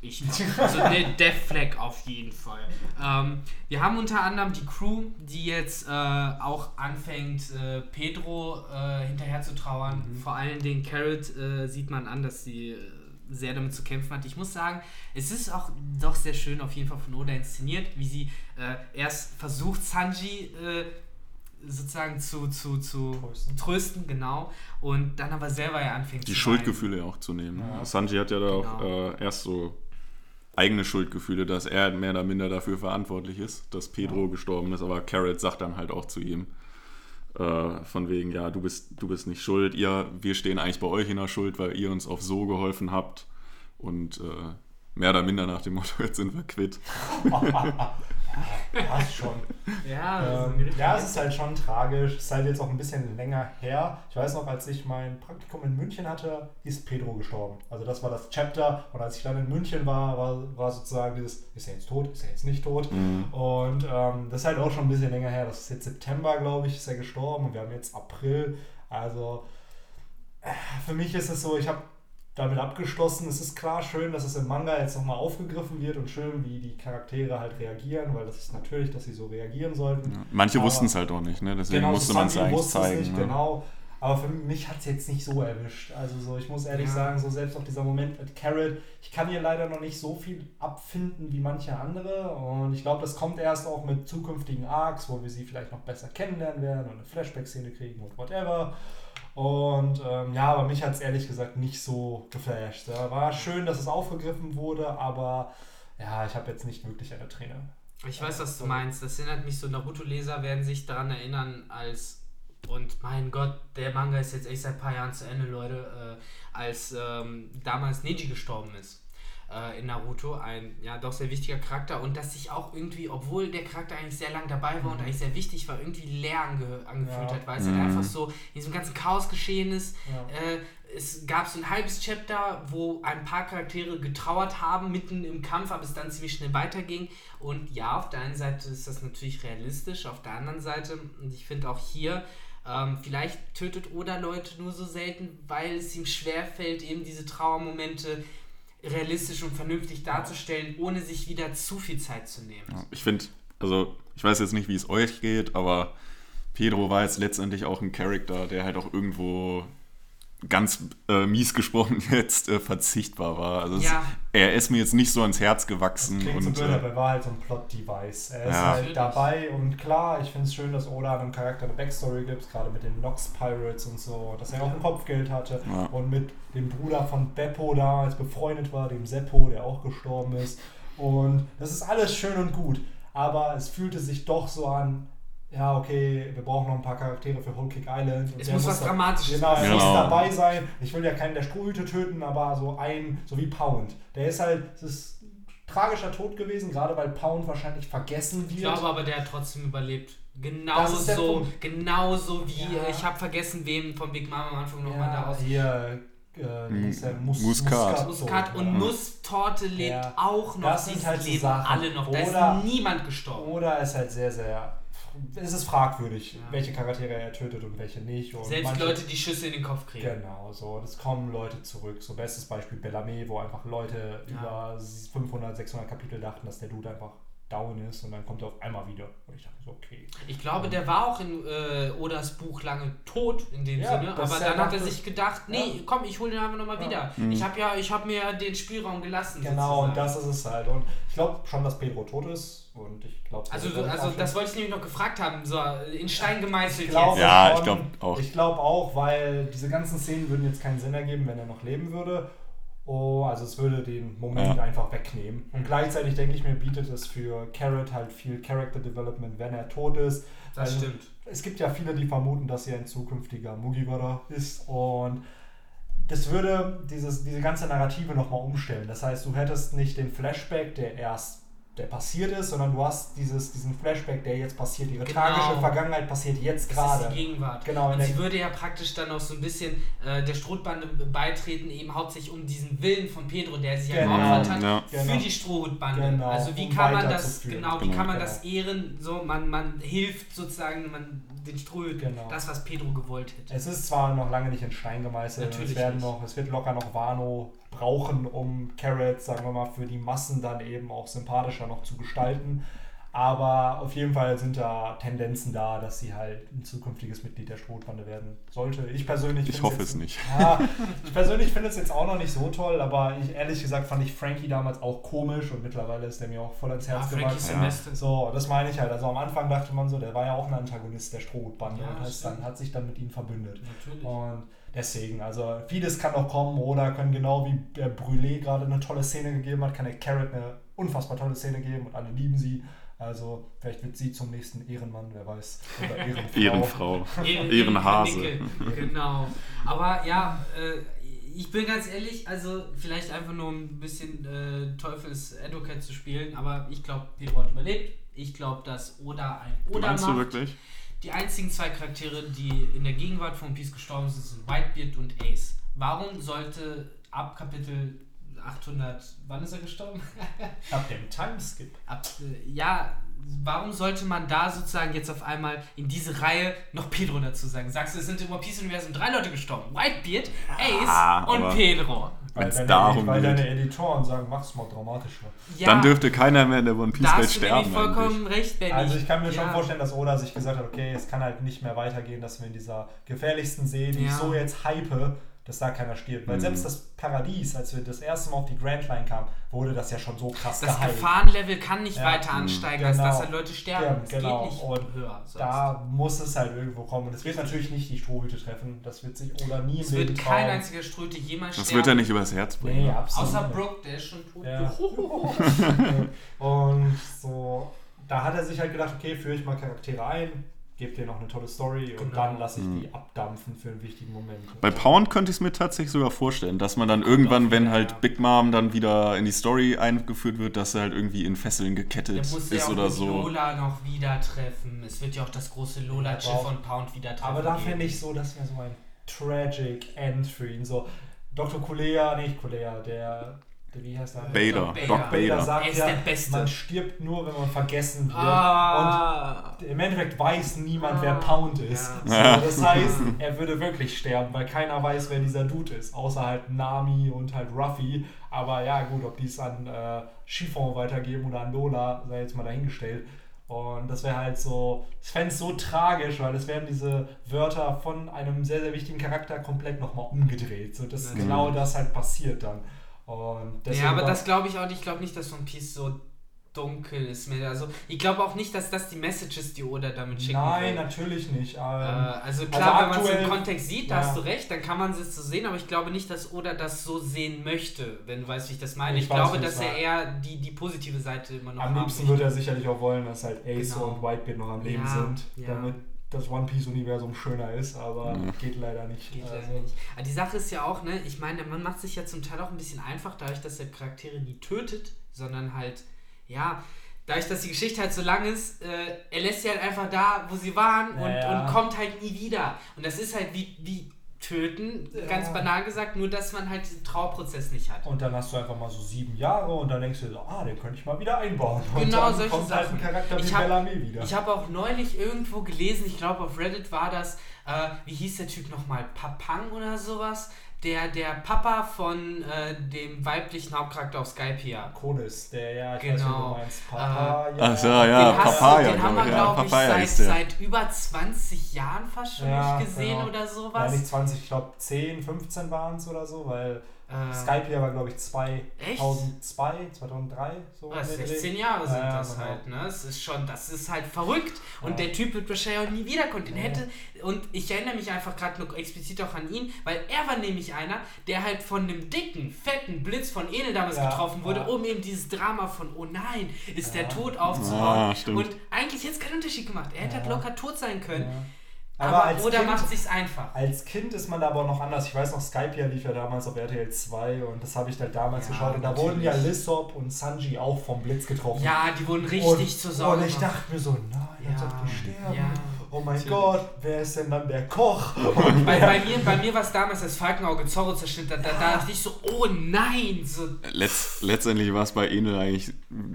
Speaker 2: Ich Also ne, Death Flag auf jeden Fall. Ähm, wir haben unter anderem die Crew, die jetzt äh, auch anfängt, äh, Pedro äh, hinterher zu trauern. Mhm. Vor allen Dingen Carrot äh, sieht man an, dass sie äh, sehr damit zu kämpfen hat. Ich muss sagen, es ist auch doch sehr schön auf jeden Fall von Oda inszeniert, wie sie äh, erst versucht, Sanji sozusagen zu, zu, zu trösten. trösten. genau. Und dann aber selber ja anfängt
Speaker 3: Die zu Schuldgefühle auch zu nehmen. Ja. Sanji hat ja da genau. auch äh, erst so eigene Schuldgefühle, dass er mehr oder minder dafür verantwortlich ist, dass Pedro ja. gestorben ist, aber Carrot sagt dann halt auch zu ihm, äh, von wegen, ja, du bist, du bist nicht schuld, ihr, wir stehen eigentlich bei euch in der Schuld, weil ihr uns auf so geholfen habt und äh, mehr oder minder nach dem Motto, jetzt sind wir quitt.
Speaker 1: passt schon.
Speaker 2: ja,
Speaker 1: ähm, ja, es ist halt schon tragisch. Es ist halt jetzt auch ein bisschen länger her. Ich weiß noch, als ich mein Praktikum in München hatte, ist Pedro gestorben. Also das war das Chapter. Und als ich dann in München war, war, war sozusagen dieses, ist er jetzt tot, ist er jetzt nicht tot? Mhm. Und ähm, das ist halt auch schon ein bisschen länger her. Das ist jetzt September, glaube ich, ist er gestorben. Und wir haben jetzt April. Also äh, für mich ist es so, ich habe damit abgeschlossen. Es ist klar schön, dass es im Manga jetzt nochmal aufgegriffen wird und schön, wie die Charaktere halt reagieren, weil das ist natürlich, dass sie so reagieren sollten. Ja,
Speaker 3: manche wussten es halt auch nicht, ne? deswegen genau, musste man es eigentlich zeigen. Nicht,
Speaker 1: ne? Genau, Aber für mich hat es jetzt nicht so erwischt. Also so, ich muss ehrlich ja. sagen, so selbst auch dieser Moment mit Carrot, ich kann hier leider noch nicht so viel abfinden wie manche andere. Und ich glaube, das kommt erst auch mit zukünftigen Arcs, wo wir sie vielleicht noch besser kennenlernen werden und eine Flashback-Szene kriegen und whatever. Und ähm, ja, aber mich hat es ehrlich gesagt nicht so geflasht. Ja, war schön, dass es aufgegriffen wurde, aber ja, ich habe jetzt nicht wirklich eine Träne.
Speaker 2: Ich weiß, was du meinst. Das erinnert mich so, Naruto-Leser werden sich daran erinnern, als und mein Gott, der Manga ist jetzt echt seit ein paar Jahren zu Ende, Leute, äh, als ähm, damals Neji gestorben ist äh, in Naruto. Ein ja doch sehr wichtiger Charakter und dass sich auch irgendwie, obwohl der Charakter eigentlich sehr lang dabei war mhm. und eigentlich sehr wichtig war, irgendwie leer ange angefühlt ja. hat, weil es halt mhm. halt einfach so in diesem ganzen Chaos geschehen ist. Ja. Äh, es gab so ein halbes Chapter, wo ein paar Charaktere getrauert haben, mitten im Kampf, aber es dann ziemlich schnell weiterging. Und ja, auf der einen Seite ist das natürlich realistisch, auf der anderen Seite, und ich finde auch hier, ähm, vielleicht tötet Oda Leute nur so selten, weil es ihm schwerfällt, eben diese Trauermomente realistisch und vernünftig darzustellen, ohne sich wieder zu viel Zeit zu nehmen.
Speaker 3: Ja, ich finde, also ich weiß jetzt nicht, wie es euch geht, aber Pedro war jetzt letztendlich auch ein Charakter, der halt auch irgendwo ganz äh, mies gesprochen jetzt äh, verzichtbar war. Also ja. es, er ist mir jetzt nicht so ans Herz gewachsen.
Speaker 1: Das und, so blöd, äh, aber er war halt so ein Plot-Device. Er ist ja. halt dabei und klar, ich finde es schön, dass Oda einem Charakter eine Backstory gibt, gerade mit den Nox Pirates und so, dass er auch ein Kopfgeld hatte ja. und mit dem Bruder von Beppo da als befreundet war, dem Seppo, der auch gestorben ist. Und das ist alles schön und gut, aber es fühlte sich doch so an, ja, okay, wir brauchen noch ein paar Charaktere für Whole Kick Island.
Speaker 2: es muss was Dramatisches
Speaker 1: genau, er muss dabei sein. Ich will ja keinen der Strohhüte töten, aber so ein, so wie Pound. Der ist halt, es ist tragischer Tod gewesen, gerade weil Pound wahrscheinlich vergessen wird. Ich
Speaker 2: glaube aber, der hat trotzdem überlebt. Genauso, genauso wie, ja. ich habe vergessen, wem von Big Mama am Anfang nochmal ja, da aus.
Speaker 1: Hier, äh,
Speaker 3: Mus Muskat.
Speaker 2: Muskat und ja. Nusstorte lebt ja. auch noch.
Speaker 1: Das sind halt leben Sachen.
Speaker 2: alle noch. Oder, da ist niemand gestorben.
Speaker 1: Oder ist halt sehr, sehr es ist fragwürdig, ja. welche Charaktere er tötet und welche nicht. Und
Speaker 2: Selbst manche, Leute, die Schüsse in den Kopf kriegen.
Speaker 1: Genau, so. Es kommen Leute zurück. So bestes Beispiel Bellarmé, wo einfach Leute ja. über 500, 600 Kapitel dachten, dass der Dude einfach down ist und dann kommt er auf einmal wieder. Und ich dachte so, okay.
Speaker 2: Ich glaube, der war auch in äh, Odas Buch lange tot in dem ja, Sinne, aber dann hat er sich gedacht, nee, ja. komm, ich hole den einfach nochmal ja. wieder. Mhm. Ich habe ja, ich habe mir den Spielraum gelassen.
Speaker 1: Genau, sozusagen. und das ist es halt. Und ich glaube schon, dass Pedro tot ist und ich glaube...
Speaker 2: Also, also das wollte ich nämlich noch gefragt haben, so in Stein gemeißelt
Speaker 3: ich jetzt. Ja, ich glaube auch.
Speaker 1: Ich glaube auch, weil diese ganzen Szenen würden jetzt keinen Sinn ergeben, wenn er noch leben würde. Oh, also es würde den Moment ja. einfach wegnehmen. Und gleichzeitig denke ich mir, bietet es für Carrot halt viel Character Development, wenn er tot ist.
Speaker 2: Das also, stimmt.
Speaker 1: Es gibt ja viele, die vermuten, dass er ein zukünftiger Mugiwara ist. Und das würde dieses, diese ganze Narrative nochmal umstellen. Das heißt, du hättest nicht den Flashback, der erst der passiert ist, sondern du hast dieses, diesen Flashback, der jetzt passiert. Ihre genau. tragische Vergangenheit passiert jetzt gerade.
Speaker 2: Das ist die Gegenwart.
Speaker 1: Genau.
Speaker 2: Und sie würde ja praktisch dann noch so ein bisschen äh, der Strohbande beitreten, eben hauptsächlich um diesen Willen von Pedro, der sich genau. ja geopfert hat, ja. für genau. die Strohhutbande. Genau. Also wie um kann man das, genau, wie kann man das genau. ehren? So, man, man hilft sozusagen, man den Strohhüten, genau. das, was Pedro gewollt hätte.
Speaker 1: Es ist zwar noch lange nicht in Stein gemeißelt, Natürlich es, werden noch, es wird locker noch Wano brauchen, um Carrot, sagen wir mal, für die Massen dann eben auch sympathischer noch zu gestalten. Aber auf jeden Fall sind da Tendenzen da, dass sie halt ein zukünftiges Mitglied der Strohbande werden sollte. Ich persönlich.
Speaker 3: Ich hoffe es nicht.
Speaker 1: Ja, ich persönlich finde es jetzt auch noch nicht so toll, aber ich, ehrlich gesagt fand ich Frankie damals auch komisch und mittlerweile ist der mir auch voll ans Herz ja, gewachsen. Ja. So, das meine ich halt. Also am Anfang dachte man so, der war ja auch ein Antagonist der Strohbande ja, und hat, dann, hat sich dann mit ihnen verbündet.
Speaker 2: Natürlich.
Speaker 1: Und deswegen, also vieles kann noch kommen oder können genau wie der Brûlé gerade eine tolle Szene gegeben hat, kann der Carrot eine unfassbar tolle Szene geben und alle lieben sie. Also vielleicht wird sie zum nächsten Ehrenmann, wer weiß.
Speaker 3: Oder Ehrenfrau. Ehrenfrau. Ehrenhase.
Speaker 2: genau. Aber ja, äh, ich bin ganz ehrlich, also vielleicht einfach nur ein bisschen äh, Teufels Advocate zu spielen, aber ich glaube, hat überlebt. Ich glaube, dass Oda ein Oda
Speaker 3: Meinst macht. Du wirklich?
Speaker 2: Die einzigen zwei Charaktere, die in der Gegenwart von Peace gestorben sind, sind Whitebeard und Ace. Warum sollte ab Kapitel 800, wann ist er gestorben?
Speaker 1: Ab dem Timeskip.
Speaker 2: Ab, äh, ja, warum sollte man da sozusagen jetzt auf einmal in diese Reihe noch Pedro dazu sagen? Sagst du, es sind im One Piece Universum drei Leute gestorben. Whitebeard, Ace
Speaker 3: Ah,
Speaker 2: und Pedro.
Speaker 1: Weil deine,
Speaker 3: darum
Speaker 1: weil deine Editoren sagen, mach's mal dramatischer.
Speaker 2: Ja,
Speaker 3: Dann dürfte keiner mehr in der One
Speaker 2: da
Speaker 3: Piece Welt
Speaker 2: hast du nämlich
Speaker 3: sterben.
Speaker 2: vollkommen
Speaker 3: Eigentlich.
Speaker 2: recht, Benny.
Speaker 1: Also ich kann mir schon
Speaker 2: Ja.
Speaker 1: vorstellen, dass Oda sich gesagt hat, okay, es kann halt nicht mehr weitergehen, dass wir in dieser gefährlichsten See, die ich
Speaker 2: Ja.
Speaker 1: so jetzt hype, dass da keiner stirbt. Weil
Speaker 3: Mhm.
Speaker 1: selbst das Paradies, als wir das erste Mal auf die Grand Line kamen, wurde das ja schon so krass
Speaker 2: Das
Speaker 1: gehypt.
Speaker 2: Gefahrenlevel kann nicht
Speaker 1: Ja.
Speaker 2: weiter
Speaker 3: Mhm.
Speaker 2: ansteigen, als
Speaker 1: Genau.
Speaker 2: dass halt Leute sterben.
Speaker 1: Ja,
Speaker 2: es
Speaker 1: genau.
Speaker 2: geht nicht
Speaker 1: Und
Speaker 2: höher. Sonst.
Speaker 1: Da muss es halt irgendwo kommen. Und es wird natürlich nicht die Strohhüte treffen. Das wird sich Oda nie im
Speaker 2: es wird kein
Speaker 1: trauen.
Speaker 2: einziger Ströte jemals
Speaker 3: Das
Speaker 2: sterben.
Speaker 3: wird er nicht übers Herz bringen.
Speaker 1: Nee,
Speaker 3: ne?
Speaker 1: absolut.
Speaker 2: Außer. Brooke, der ist schon tot.
Speaker 1: Ja. und so, da hat er sich halt gedacht, okay, führe ich mal Charaktere ein, gebe dir noch eine tolle Story und
Speaker 2: Genau.
Speaker 1: dann lasse ich
Speaker 3: Mhm.
Speaker 1: die abdampfen für einen wichtigen Moment.
Speaker 3: Bei Pound könnte ich es mir tatsächlich sogar vorstellen, dass man dann irgendwann, wenn
Speaker 1: ja,
Speaker 3: halt
Speaker 1: ja.
Speaker 3: Big Mom dann wieder in die Story eingeführt wird, dass er halt irgendwie in Fesseln
Speaker 2: Der
Speaker 3: gekettet
Speaker 2: muss ja
Speaker 3: ist
Speaker 2: auch
Speaker 3: oder so.
Speaker 2: Lola noch wieder treffen. Es wird ja auch das große Lola-Schiff
Speaker 1: auch-
Speaker 2: von Pound wieder treffen.
Speaker 1: Aber da fände ich so, das wäre so ein tragic End für ihn. So, Dr. Kulea, nicht Kulea, der wie heißt er?
Speaker 3: Bader,
Speaker 2: Bader.
Speaker 3: Doc Bader.
Speaker 1: sagt
Speaker 2: Er ist
Speaker 1: ja,
Speaker 2: der Beste.
Speaker 1: man stirbt nur, wenn man vergessen wird.
Speaker 2: Ah.
Speaker 1: Und im Endeffekt weiß niemand, wer
Speaker 2: Ah,
Speaker 1: Pound ist.
Speaker 2: ja.
Speaker 1: So, das heißt, er würde wirklich sterben, weil keiner weiß, wer dieser Dude ist. Außer halt Nami und halt Ruffy. Aber ja, gut, ob die es an äh, Chiffon weitergeben oder an Lola, sei jetzt mal dahingestellt. Und das wäre halt so, ich fände es so tragisch, weil es wären diese Wörter von einem sehr, sehr wichtigen Charakter komplett nochmal umgedreht. So, dass
Speaker 2: Mhm.
Speaker 1: genau das halt passiert dann. Und
Speaker 2: Ja, aber das glaube ich auch nicht. Ich glaube nicht, dass One Piece so dunkel ist mehr. Also ich glaube auch nicht, dass das die Message ist, die Oda damit schicken
Speaker 1: Nein,
Speaker 2: will.
Speaker 1: natürlich nicht.
Speaker 2: Äh,
Speaker 1: Ähm,
Speaker 2: also klar, wenn man es im Kontext sieht, da
Speaker 1: Ja.
Speaker 2: hast du recht, dann kann man es so sehen, aber ich glaube nicht, dass Oda das so sehen möchte, wenn du weißt, wie ich das meine.
Speaker 1: Ich
Speaker 2: Ich,
Speaker 1: weiß,
Speaker 2: glaube, dass er eher die, die positive Seite immer noch
Speaker 1: Am liebsten würde er sicherlich auch wollen, dass halt Ace
Speaker 2: Genau.
Speaker 1: und Whitebeard noch am Leben
Speaker 2: Ja,
Speaker 1: sind,
Speaker 2: ja.
Speaker 1: damit das One Piece Universum schöner ist, aber
Speaker 3: Ja.
Speaker 1: geht leider nicht.
Speaker 2: Geht leider
Speaker 1: Also,
Speaker 2: nicht. Aber die Sache ist ja auch, ne, ich meine, man macht sich ja zum Teil auch ein bisschen einfach, dadurch, dass er Charaktere nie tötet, sondern halt, ja, dadurch, dass die Geschichte halt so lang ist, äh, er lässt sie halt einfach da, wo sie waren und,
Speaker 1: Ja.
Speaker 2: und kommt halt nie wieder. Und das ist halt wie, wie töten,
Speaker 1: Ja.
Speaker 2: ganz banal gesagt, nur dass man halt diesen Trauerprozess nicht hat.
Speaker 1: Und dann hast du einfach mal so sieben Jahre und dann denkst du so, ah, den könnte ich mal wieder einbauen. Und
Speaker 2: Genau,
Speaker 1: dann
Speaker 2: solche
Speaker 1: kommt halt ein
Speaker 2: Sachen.
Speaker 1: Charakter wie
Speaker 2: Ich hab-
Speaker 1: Bellamy wieder.
Speaker 2: Ich habe auch neulich irgendwo gelesen, ich glaube auf Reddit war das, äh, wie hieß der Typ nochmal, Papang oder sowas? Der, der Papa von äh, dem weiblichen Hauptcharakter auf Skype hier.
Speaker 1: Konis, der ja, ich weiß, wie
Speaker 2: Genau.
Speaker 1: du meinst, Papa,
Speaker 3: Ach so, ja,
Speaker 2: den, hast
Speaker 3: Papaya,
Speaker 2: du, den haben wir,
Speaker 3: ich, ja,
Speaker 2: glaube ich, seit, seit über 20 Jahren fast schon
Speaker 1: Ja,
Speaker 2: nicht gesehen
Speaker 1: genau.
Speaker 2: oder
Speaker 1: Ja,
Speaker 2: sowas.
Speaker 1: nicht 20, ich glaube 10, 15 waren es oder so, weil
Speaker 2: Äh,
Speaker 1: Skype hier war, glaube ich,
Speaker 2: Echt?
Speaker 1: 2002, 2003, so. Der
Speaker 2: 16
Speaker 1: Dreh.
Speaker 2: Jahre sind
Speaker 1: Ja,
Speaker 2: das
Speaker 1: genau.
Speaker 2: halt, ne? Es ist schon, das ist halt verrückt. Und
Speaker 1: Ja.
Speaker 2: der Typ wird wahrscheinlich auch nie wiederkommen. Den
Speaker 1: Ja.
Speaker 2: hätte, und ich erinnere mich einfach gerade noch explizit auch an ihn, weil er war nämlich einer, der halt von einem dicken, fetten Blitz von Enel damals
Speaker 1: Ja,
Speaker 2: getroffen wurde,
Speaker 1: ja.
Speaker 2: um eben dieses Drama von, oh nein, ist der tot aufzubauen.
Speaker 3: Ah,
Speaker 2: und eigentlich hätte es keinen Unterschied gemacht. Er hätte
Speaker 1: Ja.
Speaker 2: halt locker tot sein können.
Speaker 1: Ja.
Speaker 2: Aber,
Speaker 1: als
Speaker 2: oder
Speaker 1: kind,
Speaker 2: macht sich's einfach.
Speaker 1: Als Kind ist man da aber noch anders. Ich weiß noch, Skype ja lief ja damals auf RTL 2 und das habe ich halt damals
Speaker 2: Ja,
Speaker 1: geschaut. Und da wurden ja. Lissop und Sanji auch vom Blitz getroffen.
Speaker 2: Ja, die wurden richtig
Speaker 1: und,
Speaker 2: zur Sau
Speaker 1: Und ich dachte mir so, nein, jetzt
Speaker 2: Ja,
Speaker 1: ob die sterben.
Speaker 2: ja,
Speaker 1: oh mein
Speaker 2: natürlich.
Speaker 1: Gott, wer ist denn dann der Koch?
Speaker 2: Bei, bei mir, bei mir war es damals das Falkenauge Zorro zerschnitt. Da, da, da dachte ich so, oh nein! So,
Speaker 3: Letzt, letztendlich war es bei Enel eigentlich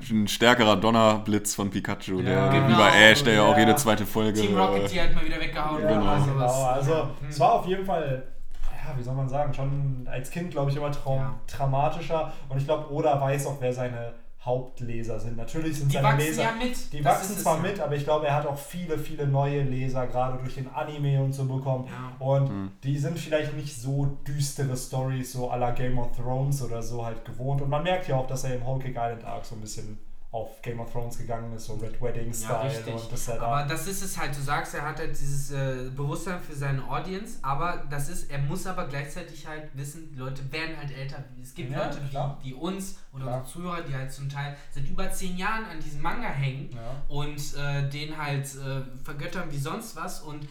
Speaker 3: ein stärkerer Donnerblitz von Pikachu,
Speaker 1: Ja,
Speaker 3: der
Speaker 2: genau.
Speaker 3: wie bei Ash, der ja auch jede zweite Folge.
Speaker 2: Team Rocket,
Speaker 3: äh,
Speaker 2: die halt mal wieder weggehauen
Speaker 1: Ja, genau.
Speaker 2: sowas.
Speaker 1: Also,
Speaker 2: Ja.
Speaker 1: es war auf jeden Fall, ja, wie soll man sagen, schon als Kind, glaube ich, immer traum
Speaker 2: Ja.
Speaker 1: traumatischer. Und ich glaube, Oda weiß auch, wer seine Hauptleser sind. Natürlich sind
Speaker 2: Die
Speaker 1: seine
Speaker 2: wachsen
Speaker 1: Leser.
Speaker 2: ja mit.
Speaker 1: Die
Speaker 2: Das
Speaker 1: wachsen zwar
Speaker 2: ja.
Speaker 1: mit, aber ich glaube, er hat auch viele, viele neue Leser, gerade durch den Anime und so bekommen.
Speaker 2: Ja.
Speaker 1: Und
Speaker 3: Hm.
Speaker 1: die sind vielleicht nicht so düstere Stories, so à la Game of Thrones oder so halt gewohnt. Und man merkt ja auch, dass er im Whole Cake Island Arc so ein bisschen auf Game of Thrones gegangen ist, so Red Wedding-Style.
Speaker 2: Ja, richtig.
Speaker 1: und das er
Speaker 2: Aber
Speaker 1: da.
Speaker 2: das ist es halt, du sagst, er hat halt dieses äh, Bewusstsein für seine Audience, aber das ist, er muss aber gleichzeitig halt wissen, die Leute werden halt älter. Es gibt
Speaker 1: Ja,
Speaker 2: Leute wie, wie uns oder
Speaker 1: Klar.
Speaker 2: unsere Zuhörer, die halt zum Teil seit über zehn Jahren an diesem Manga hängen
Speaker 1: Ja.
Speaker 2: und äh, den halt äh, vergöttern wie sonst was und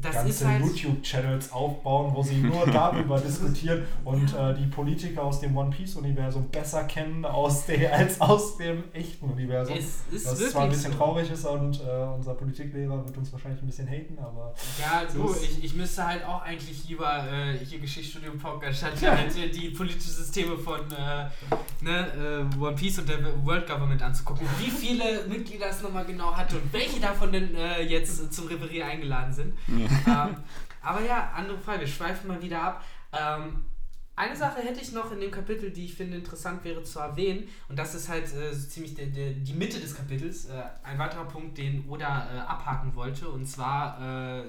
Speaker 2: das
Speaker 1: ganze
Speaker 2: halt.
Speaker 1: YouTube-Channels aufbauen, wo sie nur darüber diskutieren und äh, die Politiker aus dem One Piece-Universum besser kennen aus der, als aus dem echten Universum.
Speaker 2: Es ist
Speaker 1: das zwar ein bisschen
Speaker 2: so.
Speaker 1: traurig ist und äh, unser Politiklehrer wird uns wahrscheinlich ein bisschen haten, aber
Speaker 2: Ja, du, ich, ich müsste halt auch eigentlich lieber äh, hier Geschichtsstudium Poker statt halt äh, die politischen Systeme von äh, ne, äh, One Piece und der World Government anzugucken. Wie viele Mitglieder es nochmal genau hatte und welche davon denn äh, jetzt zum Reparier eingeladen sind. ähm, aber ja, andere Frage, wir schweifen mal wieder ab. Ähm, eine Sache hätte ich noch in dem Kapitel, die ich finde interessant wäre zu erwähnen, und das ist halt äh, so ziemlich der, der, die Mitte des Kapitels. Äh, ein weiterer Punkt, den Oda äh, abhaken wollte, und zwar äh,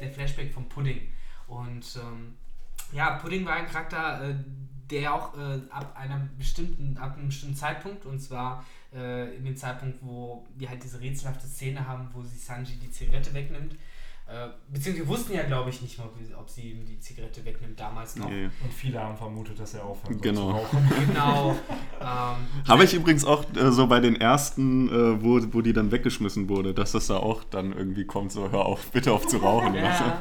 Speaker 2: der Flashback vom Pudding. Und ähm, ja, Pudding war ein Charakter, äh, der auch äh, ab einer bestimmten, ab einem bestimmten Zeitpunkt, und zwar in dem Zeitpunkt, wo wir halt diese rätselhafte Szene haben, wo sie Sanji die Zigarette wegnimmt. Äh, beziehungsweise wir wussten ja, glaube ich, nicht mal, ob sie ihm die Zigarette wegnimmt damals noch.
Speaker 3: Nee.
Speaker 1: und viele haben vermutet, dass er aufhören soll
Speaker 3: Genau.
Speaker 1: zu rauchen.
Speaker 2: Genau. ähm,
Speaker 3: Habe ich übrigens auch äh, so bei den ersten, äh, wo, wo die dann weggeschmissen wurde, dass das da auch dann irgendwie kommt, so hör auf, bitte auf zu rauchen.
Speaker 2: Ja.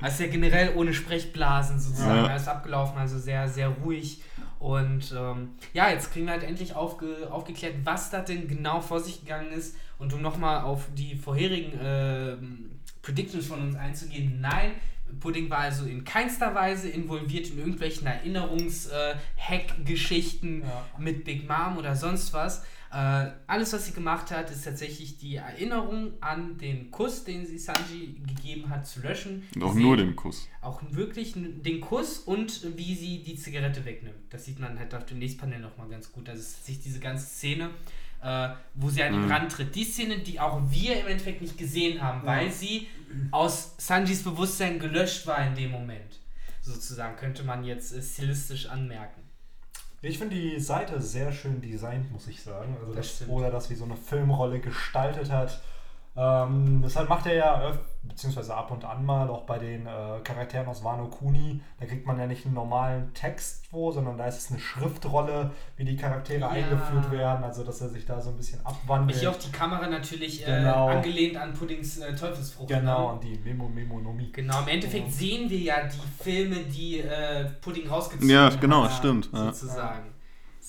Speaker 2: Also ja generell ohne Sprechblasen sozusagen.
Speaker 3: Ja.
Speaker 2: Alles abgelaufen, also sehr, sehr ruhig. Und ähm, ja, jetzt kriegen wir halt endlich aufge, aufgeklärt, was da denn genau vor sich gegangen ist. Und um nochmal auf die vorherigen ähm, Predictions von uns einzugehen, nein, Pudding war also in keinster Weise involviert in irgendwelchen Erinnerungs-Hack-Geschichten
Speaker 1: Ja.
Speaker 2: mit Big Mom oder sonst was. Äh, alles, was sie gemacht hat, ist tatsächlich die Erinnerung an den Kuss, den sie Sanji gegeben hat, zu löschen.
Speaker 3: Und auch
Speaker 2: Wir
Speaker 3: nur den Kuss.
Speaker 2: Auch wirklich den Kuss und wie sie die Zigarette wegnimmt. Das sieht man halt auf dem nächsten Panel nochmal ganz gut. Also sich diese ganze Szene, äh, wo sie an ihn
Speaker 3: Mhm.
Speaker 2: rantritt. Die Szene, die auch wir im Endeffekt nicht gesehen haben, weil sie aus Sanjis Bewusstsein gelöscht war in dem Moment. Sozusagen könnte man jetzt äh, stilistisch anmerken.
Speaker 1: Ich finde die Seite sehr schön designt, muss ich sagen. Also
Speaker 2: Das
Speaker 1: das oder das wie so eine Filmrolle gestaltet hat. Ähm, deshalb macht er ja, öf- beziehungsweise ab und an mal, auch bei den äh, Charakteren aus Wano Kuni, da kriegt man ja nicht einen normalen Text wo, sondern da ist es eine Schriftrolle, wie die Charaktere
Speaker 2: Ja.
Speaker 1: eingeführt werden, also dass er sich da so ein bisschen abwandelt.
Speaker 2: Hier auch die Kamera natürlich äh,
Speaker 1: Genau.
Speaker 2: angelehnt an Puddings äh, Teufelsfrucht.
Speaker 1: genau,
Speaker 2: ne?
Speaker 1: und die Memo Memonomie.
Speaker 2: Genau, im Endeffekt
Speaker 1: Ja.
Speaker 2: sehen wir ja die Filme, die äh, Pudding rausgezogen
Speaker 3: Ja,
Speaker 2: hat.
Speaker 3: genau,
Speaker 1: Ja,
Speaker 3: stimmt. Ja.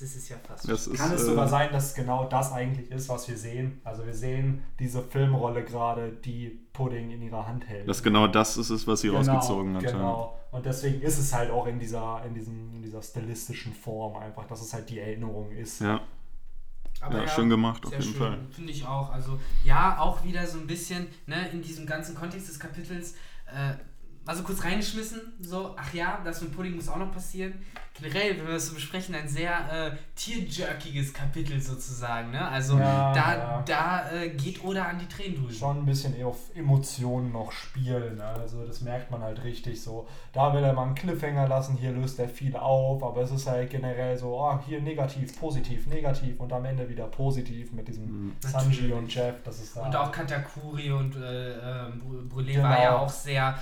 Speaker 2: Das ist ja fast.
Speaker 3: Das ist,
Speaker 1: Kann es
Speaker 3: äh,
Speaker 1: sogar sein, dass genau das eigentlich ist, was wir sehen? Also wir sehen diese Filmrolle gerade, die Pudding in ihrer Hand hält.
Speaker 3: dass genau das ist es, was sie rausgezogen hat. ja.
Speaker 1: Genau. Und deswegen ist es halt auch in dieser, in diesem, in dieser stilistischen Form einfach, dass es halt die Erinnerung ist.
Speaker 3: Ja,
Speaker 2: Aber
Speaker 3: ja, schön gemacht, auf
Speaker 2: sehr
Speaker 3: jeden
Speaker 2: schön,
Speaker 3: Fall.
Speaker 2: Finde ich auch. Also, ja, auch wieder so ein bisschen, ne, in diesem ganzen Kontext des Kapitels, äh, also kurz reingeschmissen, so, ach ja, das mit Pudding muss auch noch passieren. Generell, wenn wir das so besprechen, ein sehr äh, tierjerkiges Kapitel sozusagen, ne? Also,
Speaker 1: Ja,
Speaker 2: da,
Speaker 1: ja.
Speaker 2: da äh, geht Oda an die Tränendrüse.
Speaker 1: Schon ein bisschen eher auf Emotionen noch spielen. ne? Also das merkt man halt richtig so. Da will er mal einen Cliffhanger lassen, hier löst er viel auf, aber es ist halt generell so, oh, hier negativ, positiv, negativ und am Ende wieder positiv mit diesem
Speaker 3: Mhm.
Speaker 1: Sanji
Speaker 2: Natürlich.
Speaker 1: und Jeff. Das ist da.
Speaker 2: Und auch Katakuri und äh, äh, Br- Brûlé
Speaker 1: Genau.
Speaker 2: war ja auch sehr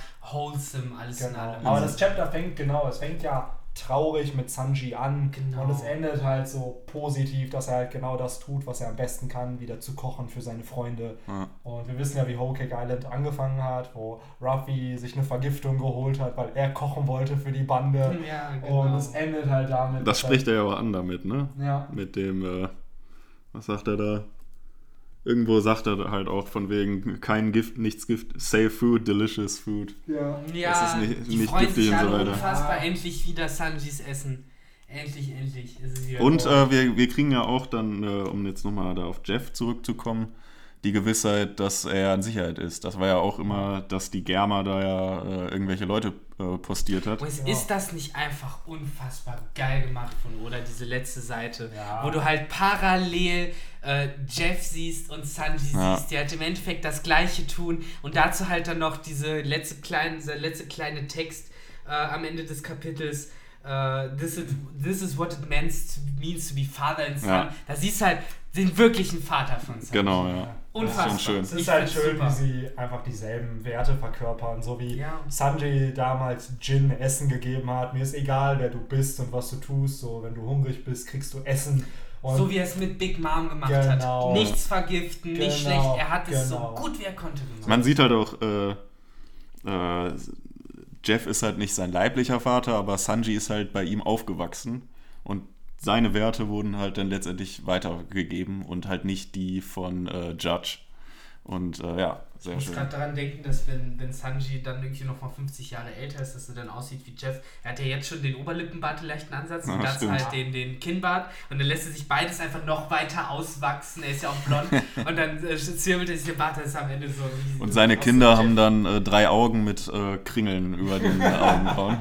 Speaker 2: wholesome, alles in
Speaker 1: Genau.
Speaker 2: allem.
Speaker 1: Aber das Chapter fängt genau, es fängt ja traurig mit Sanji an
Speaker 2: Genau.
Speaker 1: und es endet halt so positiv, dass er halt genau das tut, was er am besten kann, wieder zu kochen für seine Freunde.
Speaker 3: Ja.
Speaker 1: Und wir wissen ja, wie Whole Cake Island angefangen hat, wo Ruffy sich eine Vergiftung geholt hat, weil er kochen wollte für die Bande.
Speaker 2: ja, genau.
Speaker 1: Und es endet halt damit.
Speaker 3: Das spricht er ja auch an damit, ne?
Speaker 1: Ja.
Speaker 3: Mit dem, äh, was sagt er da? Irgendwo sagt er halt auch von wegen kein Gift, nichts Gift, safe food, delicious food.
Speaker 1: ja.
Speaker 2: Ja,
Speaker 3: Das ist nicht-
Speaker 2: die
Speaker 3: nicht giftig
Speaker 2: sich
Speaker 3: und so weiter.
Speaker 2: unfassbar
Speaker 1: Ah.
Speaker 2: endlich wieder Sanjis Essen. Endlich, endlich ist es wieder.
Speaker 3: Und äh, wir, wir kriegen ja auch dann, äh, um jetzt nochmal da auf Jeff zurückzukommen, die Gewissheit, dass er in Sicherheit ist. Das war ja auch immer, dass die Germa da ja äh, irgendwelche Leute äh, postiert hat.
Speaker 2: Und ist das nicht einfach unfassbar geil gemacht von Oda, diese letzte Seite,
Speaker 1: Ja.
Speaker 2: wo du halt parallel äh, Jeff siehst und Sanji
Speaker 3: Ja.
Speaker 2: siehst, die halt im Endeffekt das gleiche tun und dazu halt dann noch diese letzte kleine, dieser letzte kleine Text äh, am Ende des Kapitels. äh, this, is, this is what it means to, means to be father and son.
Speaker 3: Ja.
Speaker 2: Da siehst du halt den wirklichen Vater von Sanji.
Speaker 3: Genau, ja.
Speaker 2: Unfassbar.
Speaker 3: Das ist schon schön.
Speaker 1: Es
Speaker 2: Ich
Speaker 1: ist halt
Speaker 2: find's
Speaker 1: schön,
Speaker 2: super.
Speaker 1: wie sie einfach dieselben Werte verkörpern, so wie
Speaker 2: Ja.
Speaker 1: Sanji damals Jin Essen gegeben hat. Mir ist egal, wer du bist und was du tust. So, wenn du hungrig bist, kriegst du Essen. Und
Speaker 2: So wie er es mit Big Mom gemacht
Speaker 1: Genau.
Speaker 2: hat. Nichts vergiften, nicht
Speaker 1: Genau,
Speaker 2: schlecht. Er hat es
Speaker 1: genau.
Speaker 2: so gut wie er konnte gemacht.
Speaker 3: Man sieht halt auch, äh, äh, Jeff ist halt nicht sein leiblicher Vater, aber Sanji ist halt bei ihm aufgewachsen und seine Werte wurden halt dann letztendlich weitergegeben und halt nicht die von äh, Judge. Und äh, ja,
Speaker 2: sehr ich muss gerade daran denken, dass wenn, wenn Sanji dann irgendwie noch mal 50 Jahre älter ist, dass er dann aussieht wie Jeff. Er hat ja jetzt schon den Oberlippenbart, den leichten Ansatz, und das halt den, den Kinnbart. Und dann lässt er sich beides einfach noch weiter auswachsen. Er ist ja auch blond. und dann äh, zirbelt er sich den Bart, das ist am Ende so
Speaker 3: riesig. Und seine Kinder haben dann äh, drei Augen mit äh, Kringeln über den Augenbrauen.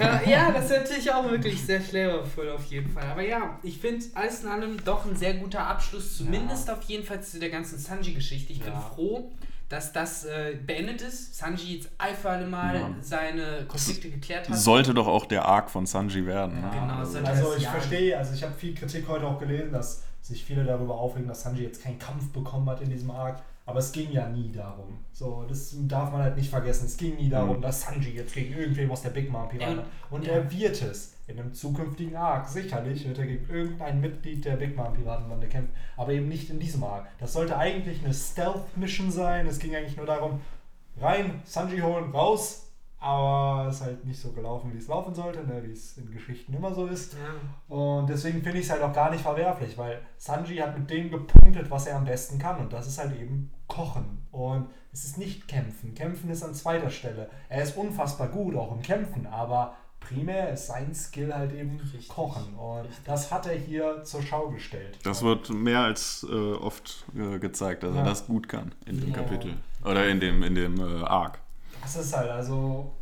Speaker 2: ja, ja, das ist natürlich auch wirklich sehr flavorvoll auf jeden Fall. Aber ja, ich finde alles in allem doch ein sehr guter Abschluss, zumindest ja. auf jeden Fall zu der ganzen Sanji-Geschichte. Ich ja. bin froh, froh, dass das äh, beendet ist. Sanji jetzt ein für alle Mal ja. seine Konflikte geklärt hat.
Speaker 3: Sollte doch auch der Arc von Sanji werden.
Speaker 1: Ja, genau, also, also ich verstehe, also ich habe viel Kritik heute auch gelesen, dass sich viele darüber aufregen, dass Sanji jetzt keinen Kampf bekommen hat in diesem Arc. Aber es ging ja nie darum. So, das darf man halt nicht vergessen. Es ging nie darum, mhm. dass Sanji jetzt gegen irgendwem aus der Big Mom Piraten. Und ja. er wird es in einem zukünftigen Arc. Sicherlich wird er gegen irgendein Mitglied der Big Mom Piratenbande kämpfen, aber eben nicht in diesem Arc. Das sollte eigentlich eine Stealth-Mission sein. Es ging eigentlich nur darum, rein, Sanji holen, raus. Aber es ist halt nicht so gelaufen, wie es laufen sollte, ne? wie es in Geschichten immer so ist. Ja. Und deswegen finde ich es halt auch gar nicht verwerflich, weil Sanji hat mit dem gepunktet, was er am besten kann. Und das ist halt eben Kochen. Und es ist nicht Kämpfen. Kämpfen ist an zweiter Stelle. Er ist unfassbar gut, auch im Kämpfen, aber primär ist sein Skill halt eben Richtig. Kochen. Und Richtig. das hat er hier zur Schau gestellt.
Speaker 3: Das wird mehr als äh, oft äh, gezeigt, dass ja. er das gut kann in dem ja. Kapitel. Oder in dem, in dem äh, Arc.
Speaker 1: Das ist halt, also,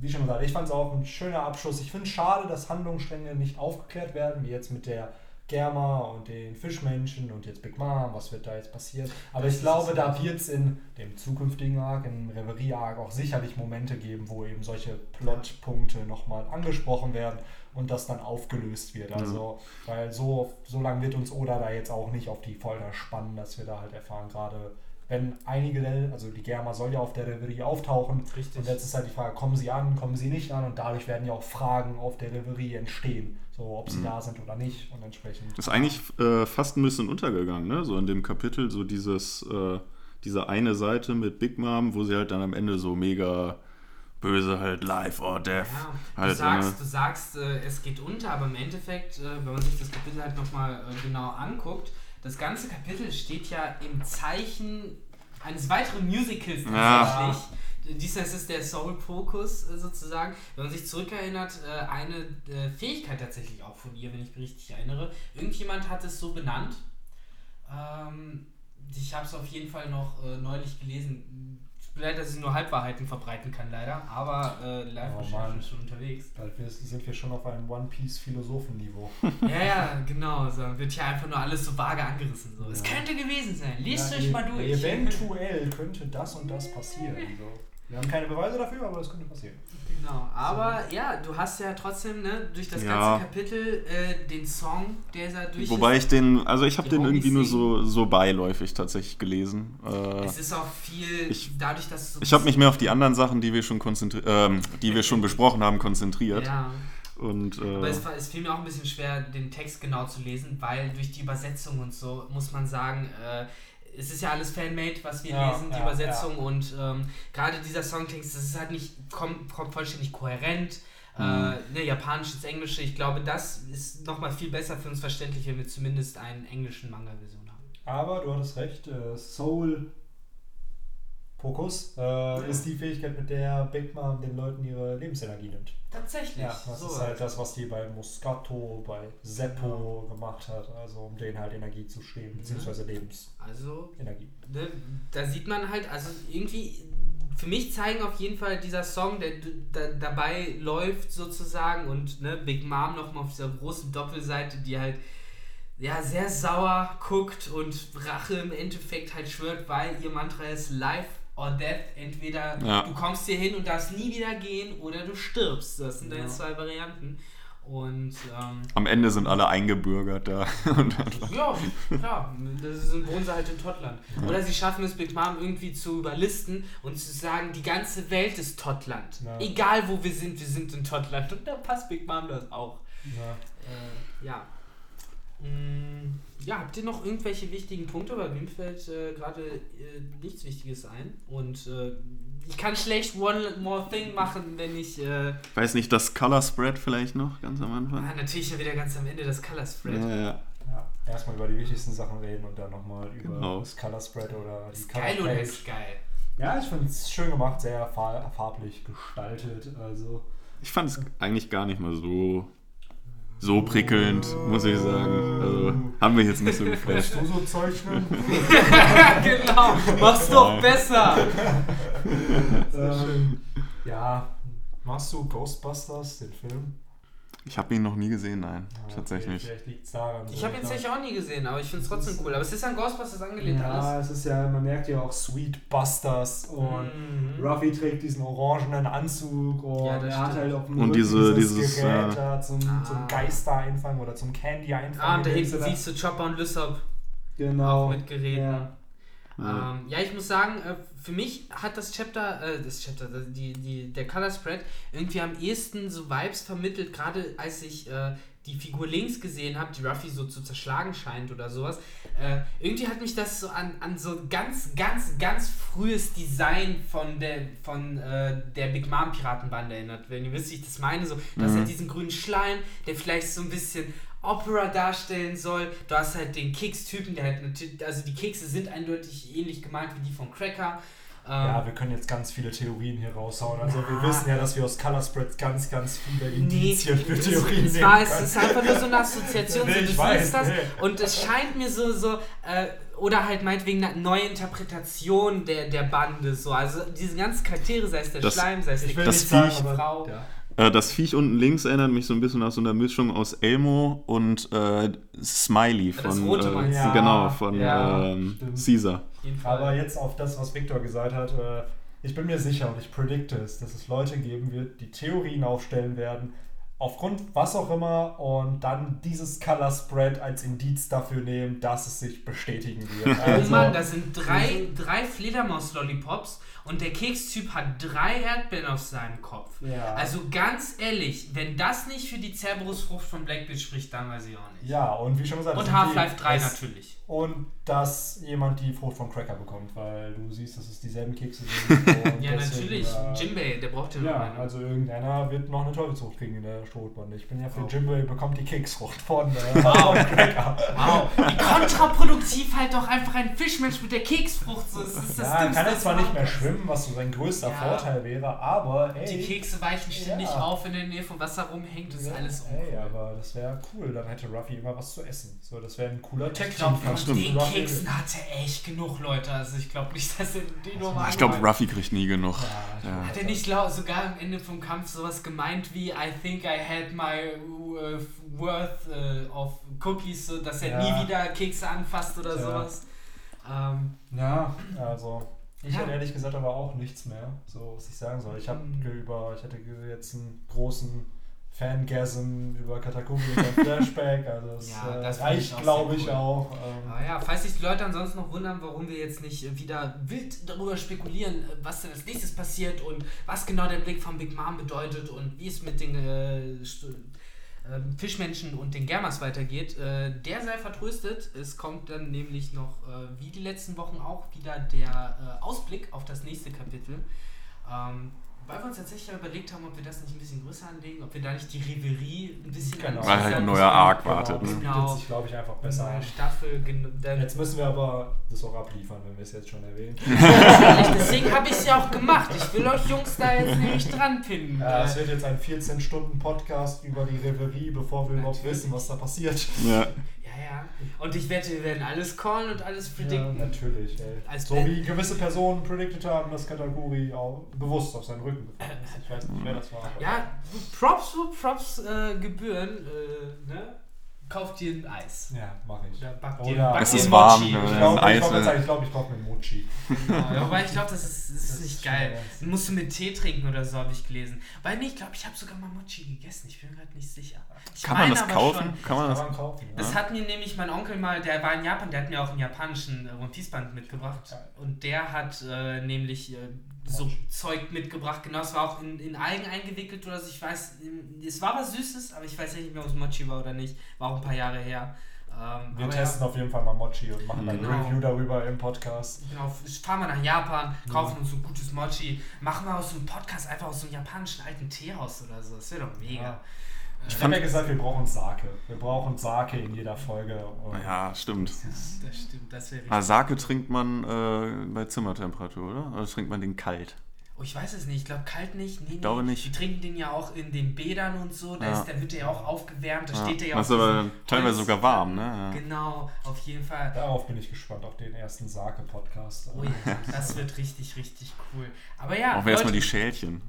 Speaker 1: wie schon gesagt, ich fand es auch ein schöner Abschluss. Ich finde es schade, dass Handlungsstränge nicht aufgeklärt werden, wie jetzt mit der Germa und den Fischmenschen und jetzt Big Mom, was wird da jetzt passieren. Aber das ich glaube, da wird es in dem zukünftigen Arc, im Reverie-Arc auch sicherlich Momente geben, wo eben solche Plotpunkte nochmal angesprochen werden und das dann aufgelöst wird. Also, ja. weil so, so lange wird uns Oda da jetzt auch nicht auf die Folter spannen, dass wir da halt erfahren, gerade wenn einige, also die Germa soll ja auf der Reverie auftauchen. Richtig. Und jetzt ist halt die Frage, kommen sie an, kommen sie nicht an und dadurch werden ja auch Fragen auf der Reverie entstehen. So, ob sie mhm. da sind oder nicht und entsprechend.
Speaker 3: Das ist eigentlich äh, fast ein bisschen untergegangen, ne? So in dem Kapitel, so dieses, äh, diese eine Seite mit Big Mom, wo sie halt dann am Ende so mega böse halt live or death. Ja,
Speaker 2: halt, du sagst, du sagst äh, es geht unter, aber im Endeffekt, äh, wenn man sich das Kapitel halt nochmal äh, genau anguckt, das ganze Kapitel steht ja im Zeichen eines weiteren Musicals tatsächlich. Ja. Diesmal ist es der Soul Focus äh, sozusagen. Wenn man sich zurückerinnert, äh, eine äh, Fähigkeit tatsächlich auch von ihr, wenn ich mich richtig erinnere. Irgendjemand hat es so benannt. Ähm, ich habe es auf jeden Fall noch neulich gelesen leid, dass ich nur Halbwahrheiten verbreiten kann, leider. Aber äh, Live-Recherche oh ist schon unterwegs.
Speaker 1: Bald sind wir schon auf einem One-Piece-Philosophen-Niveau.
Speaker 2: ja, ja, genau. So wird hier einfach nur alles so vage angerissen. So. Ja. Es könnte gewesen sein. Lest ja, euch mal durch.
Speaker 1: Eventuell könnte das und das passieren. So. Wir haben keine Beweise dafür, aber es könnte passieren.
Speaker 2: Genau, aber so. ja, du hast ja trotzdem ne, durch das ja. ganze Kapitel äh, den Song, der da durch
Speaker 3: Wobei ist, ich den, also ich habe den irgendwie nur so, so beiläufig tatsächlich gelesen.
Speaker 2: Äh, es ist auch viel
Speaker 3: ich,
Speaker 2: dadurch, dass
Speaker 3: so Ich habe mich mehr auf die anderen Sachen, die wir schon, konzentri ähm, die wir schon besprochen haben, konzentriert. Ja. Und, äh,
Speaker 2: Aber es, es fiel mir auch ein bisschen schwer, den Text genau zu lesen, weil durch die Übersetzung und so muss man sagen, äh, es ist ja alles Fanmade, was wir ja, lesen, die ja, Übersetzung. Ja. Und ähm, gerade dieser Songtext, das ist halt nicht kom vollständig kohärent. Äh, mhm. Äh, ne, Japanisch ins Englische. Ich glaube, das ist nochmal viel besser für uns verständlich, wenn wir zumindest einen englischen Manga-Version haben.
Speaker 1: Aber du hattest recht, äh, Soul Fokus äh, ist die Fähigkeit, mit der Big Mom den Leuten ihre Lebensenergie nimmt.
Speaker 2: Tatsächlich.
Speaker 1: Ja, das so ist halt das, was die bei Moscato, bei Seppo ja. gemacht hat, also um denen halt Energie zu stehen, beziehungsweise Lebensenergie.
Speaker 2: Also, ne, da sieht man halt, also irgendwie, für mich zeigen auf jeden Fall dieser Song, der da, dabei läuft sozusagen und ne, Big Mom nochmal auf dieser großen Doppelseite, die halt ja, sehr sauer guckt und Rache im Endeffekt halt schwört, weil ihr Mantra ist Life or Death. Entweder ja. du kommst hier hin und darfst nie wieder gehen oder du stirbst. Das sind ja. deine zwei Varianten. Und ähm,
Speaker 3: am Ende sind alle eingebürgert da.
Speaker 2: ja, klar. Das sind, wohnen sie halt in Tottland. Ja. Oder sie schaffen es, Big Mom irgendwie zu überlisten und zu sagen, die ganze Welt ist Tottland. Ja. Egal wo wir sind, wir sind in Tottland. Und da passt Big Mom das auch. Ja. Äh, ja. Mm, ja, habt ihr noch irgendwelche wichtigen Punkte? Bei wem fällt äh, gerade äh, nichts Wichtiges ein? Und äh, ich kann schlecht One More Thing machen, wenn ich. Äh,
Speaker 3: Weiß nicht, das Color Spread vielleicht noch ganz am Anfang?
Speaker 2: ah, natürlich ja wieder ganz am Ende das Color Spread.
Speaker 3: Ja, ja.
Speaker 1: Ja, erstmal über die wichtigsten Sachen reden und dann nochmal über
Speaker 3: Genau.
Speaker 1: das Color Spread oder die
Speaker 2: Ist
Speaker 1: Color
Speaker 2: geil oder ist geil?
Speaker 1: Ja, ich finde es schön gemacht, sehr fa farblich gestaltet. Also
Speaker 3: Ich fand es eigentlich gar nicht mal so, so prickelnd, muss ich sagen. Also, haben wir jetzt nicht so geflasht.
Speaker 1: du so zeichnen?
Speaker 2: genau, mach's doch besser!
Speaker 1: ähm, ja, machst du Ghostbusters, den Film?
Speaker 3: Ich habe ihn noch nie gesehen, nein,
Speaker 1: Ja,
Speaker 3: tatsächlich.
Speaker 1: Vielleicht liegt es daran.
Speaker 2: Ich habe ihn tatsächlich auch nie gesehen, aber ich finde es trotzdem cool. Aber es ist an Ghostbusters angelehnt
Speaker 1: Ja,
Speaker 2: alles.
Speaker 1: es ist ja, man merkt ja auch Sweet Busters und
Speaker 2: Mhm.
Speaker 1: Ruffy trägt diesen orangenen Anzug und
Speaker 2: Ja,
Speaker 1: er hat halt auf dem
Speaker 3: Und diese-
Speaker 1: dieses,
Speaker 3: dieses,
Speaker 1: Gerät
Speaker 3: äh,
Speaker 1: da zum,
Speaker 2: Ah.
Speaker 1: zum Geister einfangen oder zum Candy einfangen.
Speaker 2: Ah, und da hinten siehst du Chopper und Lysop
Speaker 1: genau.
Speaker 2: auch mit Geräten.
Speaker 1: Ja.
Speaker 3: Ja.
Speaker 2: Ähm, ja, ich muss sagen, äh, für mich hat das Chapter, äh, das Chapter, die, die, der Color Spread irgendwie am ehesten so Vibes vermittelt, gerade als ich äh, die Figur links gesehen habe, die Ruffy so zu zerschlagen scheint oder sowas. Äh, irgendwie hat mich das so an, an so ganz, ganz, ganz frühes Design von der, von, äh, der Big Mom Piratenbande erinnert. Wenn ihr wisst, wie ich das meine, so, du hast
Speaker 3: Mhm.
Speaker 2: halt diesen grünen Schleim, der vielleicht so ein bisschen Opera darstellen soll. Du hast halt den Keks-Typen, der halt natürlich, also die Kekse sind eindeutig ähnlich gemalt wie die von Cracker. Ähm,
Speaker 1: Ja, wir können jetzt ganz viele Theorien hier raushauen. Also wir
Speaker 2: Ja.
Speaker 1: wissen ja, dass wir aus Color Spreads ganz, ganz viele
Speaker 2: Nee,
Speaker 1: Indizien für
Speaker 2: es,
Speaker 1: Theorien
Speaker 2: es,
Speaker 1: nehmen
Speaker 2: war, es ist einfach nur so eine Assoziation,
Speaker 1: Nee,
Speaker 2: so,
Speaker 1: ich
Speaker 2: das
Speaker 1: weiß,
Speaker 2: das.
Speaker 1: nee.
Speaker 2: Und es scheint mir so, so äh, oder halt meinetwegen eine neue Interpretation der, der Bande, so. Also diese ganzen Charaktere, sei es der
Speaker 3: Das-
Speaker 2: Schleim, sei es
Speaker 1: Ich
Speaker 2: der
Speaker 1: will
Speaker 3: Das
Speaker 1: nicht sagen,
Speaker 3: Viech-
Speaker 1: aber,
Speaker 2: Frau.
Speaker 1: Ja.
Speaker 3: Äh, das Viech unten links erinnert mich so ein bisschen nach so einer Mischung aus Elmo und äh, Smiley
Speaker 2: Das
Speaker 3: von
Speaker 2: Rote
Speaker 3: äh, genau
Speaker 1: Ja,
Speaker 3: von
Speaker 1: ja,
Speaker 3: ähm. Caesar.
Speaker 1: Aber jetzt auf das, was Victor gesagt hat, äh, ich bin mir sicher und ich predikte es, dass es Leute geben wird, die Theorien aufstellen werden, aufgrund was auch immer, und dann dieses Color Spread als Indiz dafür nehmen, dass es sich bestätigen wird.
Speaker 2: Oh
Speaker 1: Also,
Speaker 2: Mann, da sind drei, drei Fledermaus-Lollipops und der Kekstyp hat drei Erdbeeren auf seinem Kopf.
Speaker 1: ja.
Speaker 2: Also ganz ehrlich, wenn das nicht für die Cerberus-Frucht von Blackbeard spricht, dann weiß ich auch nicht.
Speaker 1: ja, und wie schon gesagt,
Speaker 2: Und Half-Life
Speaker 1: die-
Speaker 2: 3
Speaker 1: es-
Speaker 2: natürlich.
Speaker 1: Und dass jemand die Frucht von Cracker bekommt, weil du siehst, dass es dieselben Kekse sind.
Speaker 2: Ja, natürlich.
Speaker 1: äh,
Speaker 2: Jimbei, der braucht ja noch
Speaker 1: Ja,
Speaker 2: eine.
Speaker 1: also irgendeiner wird noch eine Teufelsfrucht kriegen in der Schrotbande. Ich bin ja für
Speaker 2: Oh.
Speaker 1: Jimbei bekommt die Keksfrucht von, äh,
Speaker 2: Wow.
Speaker 1: von Cracker.
Speaker 2: Wow, wie kontraproduktiv halt doch einfach ein Fischmensch mit der Keksfrucht. So, ist das
Speaker 1: Ja,
Speaker 2: Dümmste,
Speaker 1: kann jetzt
Speaker 2: was
Speaker 1: zwar nicht mehr
Speaker 2: kann.
Speaker 1: Schwimmen, was so sein größter
Speaker 2: Ja.
Speaker 1: Vorteil wäre, aber ey.
Speaker 2: Die Kekse weichen ständig
Speaker 1: Ja.
Speaker 2: auf in der Nähe vom Wasser rumhängt, das ist
Speaker 1: ja,
Speaker 2: alles
Speaker 1: Ey,
Speaker 2: uncool.
Speaker 1: aber das wäre cool. Dann hätte Ruffy immer was zu essen. So, das wäre ein cooler
Speaker 2: Ich
Speaker 1: Text.
Speaker 2: glaube, von den Keksen hatte echt genug Leute. Also ich glaube nicht, dass er den nur mal
Speaker 3: Ich glaube. Ruffy kriegt nie genug.
Speaker 1: Ja,
Speaker 3: Ja.
Speaker 2: Hat er nicht sogar am Ende vom Kampf sowas gemeint wie I think I had my uh, worth uh, of cookies, so dass er
Speaker 1: Ja.
Speaker 2: nie wieder Kekse anfasst oder
Speaker 1: Ja.
Speaker 2: sowas? Ähm,
Speaker 1: Ja, also. Ich
Speaker 2: Ja.
Speaker 1: hätte ehrlich gesagt aber auch nichts mehr, so was ich sagen soll. Ich habe
Speaker 2: Hm.
Speaker 1: über, ich hatte jetzt einen großen Fangasm über Katakuri und Flashback, also das,
Speaker 2: Ja,
Speaker 1: äh,
Speaker 2: das ich
Speaker 1: reicht,
Speaker 2: auch
Speaker 1: glaube ich,
Speaker 2: cool.
Speaker 1: auch. Ähm,
Speaker 2: ja, falls sich die Leute ansonsten noch wundern, warum wir jetzt nicht äh, wieder wild darüber spekulieren, äh, was denn als nächstes passiert und was genau der Blick von Big Mom bedeutet und wie es mit den äh, ähm, Fischmenschen und den Germas weitergeht, äh, der sei vertröstet. Es kommt dann nämlich noch, äh, wie die letzten Wochen auch, wieder der äh, Ausblick auf das nächste Kapitel. Ähm, weil wir uns tatsächlich überlegt haben, ob wir das nicht ein bisschen größer anlegen, ob wir da nicht die Reverie ein bisschen
Speaker 1: Genau.
Speaker 3: Weil halt ein neuer. Arc
Speaker 1: genau,
Speaker 3: wartet.
Speaker 1: das
Speaker 3: Ne?
Speaker 1: bietet
Speaker 2: Genau.
Speaker 1: sich, glaube ich, einfach besser an.
Speaker 2: Staffel,
Speaker 1: Jetzt müssen wir aber das auch abliefern, wenn wir es jetzt schon erwähnen.
Speaker 2: Deswegen habe ich es ja auch gemacht. Ich will euch Jungs da jetzt nämlich dran pinnen.
Speaker 1: Ja, es wird jetzt ein 14-Stunden-Podcast über die Reverie, bevor wir überhaupt
Speaker 2: Natürlich.
Speaker 1: wissen, was da passiert.
Speaker 3: Ja.
Speaker 2: Ja, ja. Und ich wette, wir werden alles callen und alles
Speaker 1: Ja,
Speaker 2: predikten.
Speaker 1: natürlich. Ey.
Speaker 2: Als
Speaker 1: so wie gewisse Personen predicted haben, dass Katakuri auch bewusst auf seinen Rücken gefallen ist. Ich weiß nicht, wer das war.
Speaker 2: ja, Props, wo Props äh, gebühren. Äh, ne? Kauft dir ein Eis.
Speaker 1: Ja, mache ich.
Speaker 2: Oder backt
Speaker 1: Oder-
Speaker 2: dir, backt
Speaker 3: Es
Speaker 2: dir
Speaker 3: ist warm,
Speaker 2: Mochi.
Speaker 3: ne?
Speaker 1: Ich glaube,
Speaker 3: Eis,
Speaker 1: ich, glaub,
Speaker 3: äh,
Speaker 1: ich, glaub, ich brauche einen Mochi.
Speaker 2: Ja, wobei ich glaube, das ist, das ist
Speaker 1: Das
Speaker 2: nicht
Speaker 1: ist
Speaker 2: geil. Den musst du mit Tee trinken oder so, habe ich gelesen. Weil nee, ich glaube, ich habe sogar mal Mochi gegessen. Ich bin mir gerade nicht sicher. Ich
Speaker 3: Kann man
Speaker 2: meine
Speaker 3: das kaufen?
Speaker 2: schon.
Speaker 3: Kann man
Speaker 1: Kann
Speaker 3: das?
Speaker 1: man kaufen. Ja.
Speaker 2: Das hat mir nämlich mein Onkel mal, der war in Japan, der hat mir auch einen japanischen äh, One Piece Band mitgebracht. Und der hat äh, nämlich äh, so Zeug mitgebracht. Genau, es war auch in, in Algen eingewickelt oder so. Ich weiß, es war was Süßes, aber ich weiß nicht mehr, ob es Mochi war oder nicht. War auch ein paar Jahre her. Ähm,
Speaker 1: Wir testen
Speaker 2: ja,
Speaker 1: auf jeden Fall mal Mochi und machen dann
Speaker 2: Genau.
Speaker 1: ein Review darüber im Podcast.
Speaker 2: Genau, fahren wir nach Japan, kaufen uns ein gutes Mochi, machen wir aus so einem Podcast einfach aus so einem japanischen alten Teehaus oder so. Das wäre doch mega.
Speaker 1: Ja.
Speaker 2: Äh,
Speaker 1: Ich habe ja gesagt, wir brauchen Sake. Wir brauchen Sake in jeder Folge. Und
Speaker 3: Ja, stimmt.
Speaker 2: das stimmt, das wäre.
Speaker 3: Aber Sake trinkt man äh, bei Zimmertemperatur, oder? Oder trinkt man den kalt?
Speaker 2: Oh, ich weiß es nicht, ich glaube kalt nicht. Nee, nee.
Speaker 3: glaube nicht.
Speaker 2: Die trinken den ja auch in den Bädern und so, da,
Speaker 3: Ja.
Speaker 2: ist, da wird der ja auch aufgewärmt, da steht der ja
Speaker 3: das
Speaker 2: auf
Speaker 3: ist aber teilweise
Speaker 2: Holz-
Speaker 3: sogar warm, ne? Ja.
Speaker 2: Genau, auf jeden Fall.
Speaker 1: Darauf bin ich gespannt, auf den ersten Sake-Podcast.
Speaker 2: Oh ja, das wird richtig, richtig cool. Aber ja,
Speaker 3: Auch erstmal die Schälchen.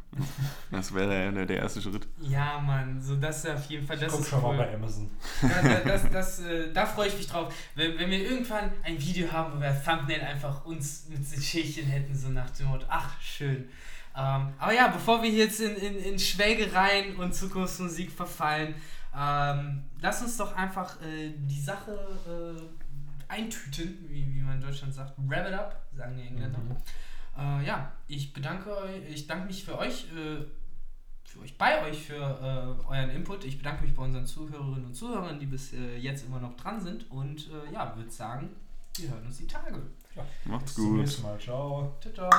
Speaker 3: Das wäre der, der, erste Schritt.
Speaker 2: Ja, Mann, so das ist auf jeden Fall,
Speaker 1: Ich
Speaker 2: das
Speaker 1: guck
Speaker 2: ist
Speaker 1: schon
Speaker 2: cool.
Speaker 1: mal bei Amazon.
Speaker 2: Da, da, das, das, äh, da freue ich mich drauf. Wenn, wenn wir irgendwann ein Video haben, wo wir als Thumbnail einfach uns mit den Schälchen hätten, so nach dem Motto, ach, schön. Ähm, aber ja, bevor wir jetzt in, in, in Schwelgereien und Zukunftsmusik verfallen, ähm, lass uns doch einfach äh, die Sache äh, eintüten, wie, wie man in Deutschland sagt. Wrap it up, sagen die Engländer.
Speaker 1: Mhm.
Speaker 2: Äh, ja, ich bedanke euch, ich danke mich für euch, äh, für euch, bei euch für äh, euren Input. Ich bedanke mich bei unseren Zuhörerinnen und Zuhörern, die bis äh, jetzt immer noch dran sind. Und äh, ja, würde sagen, wir hören uns die Tage.
Speaker 3: Macht's
Speaker 1: Bis zum
Speaker 3: gut.
Speaker 1: nächsten Mal. Ciao.
Speaker 2: Ciao, ciao.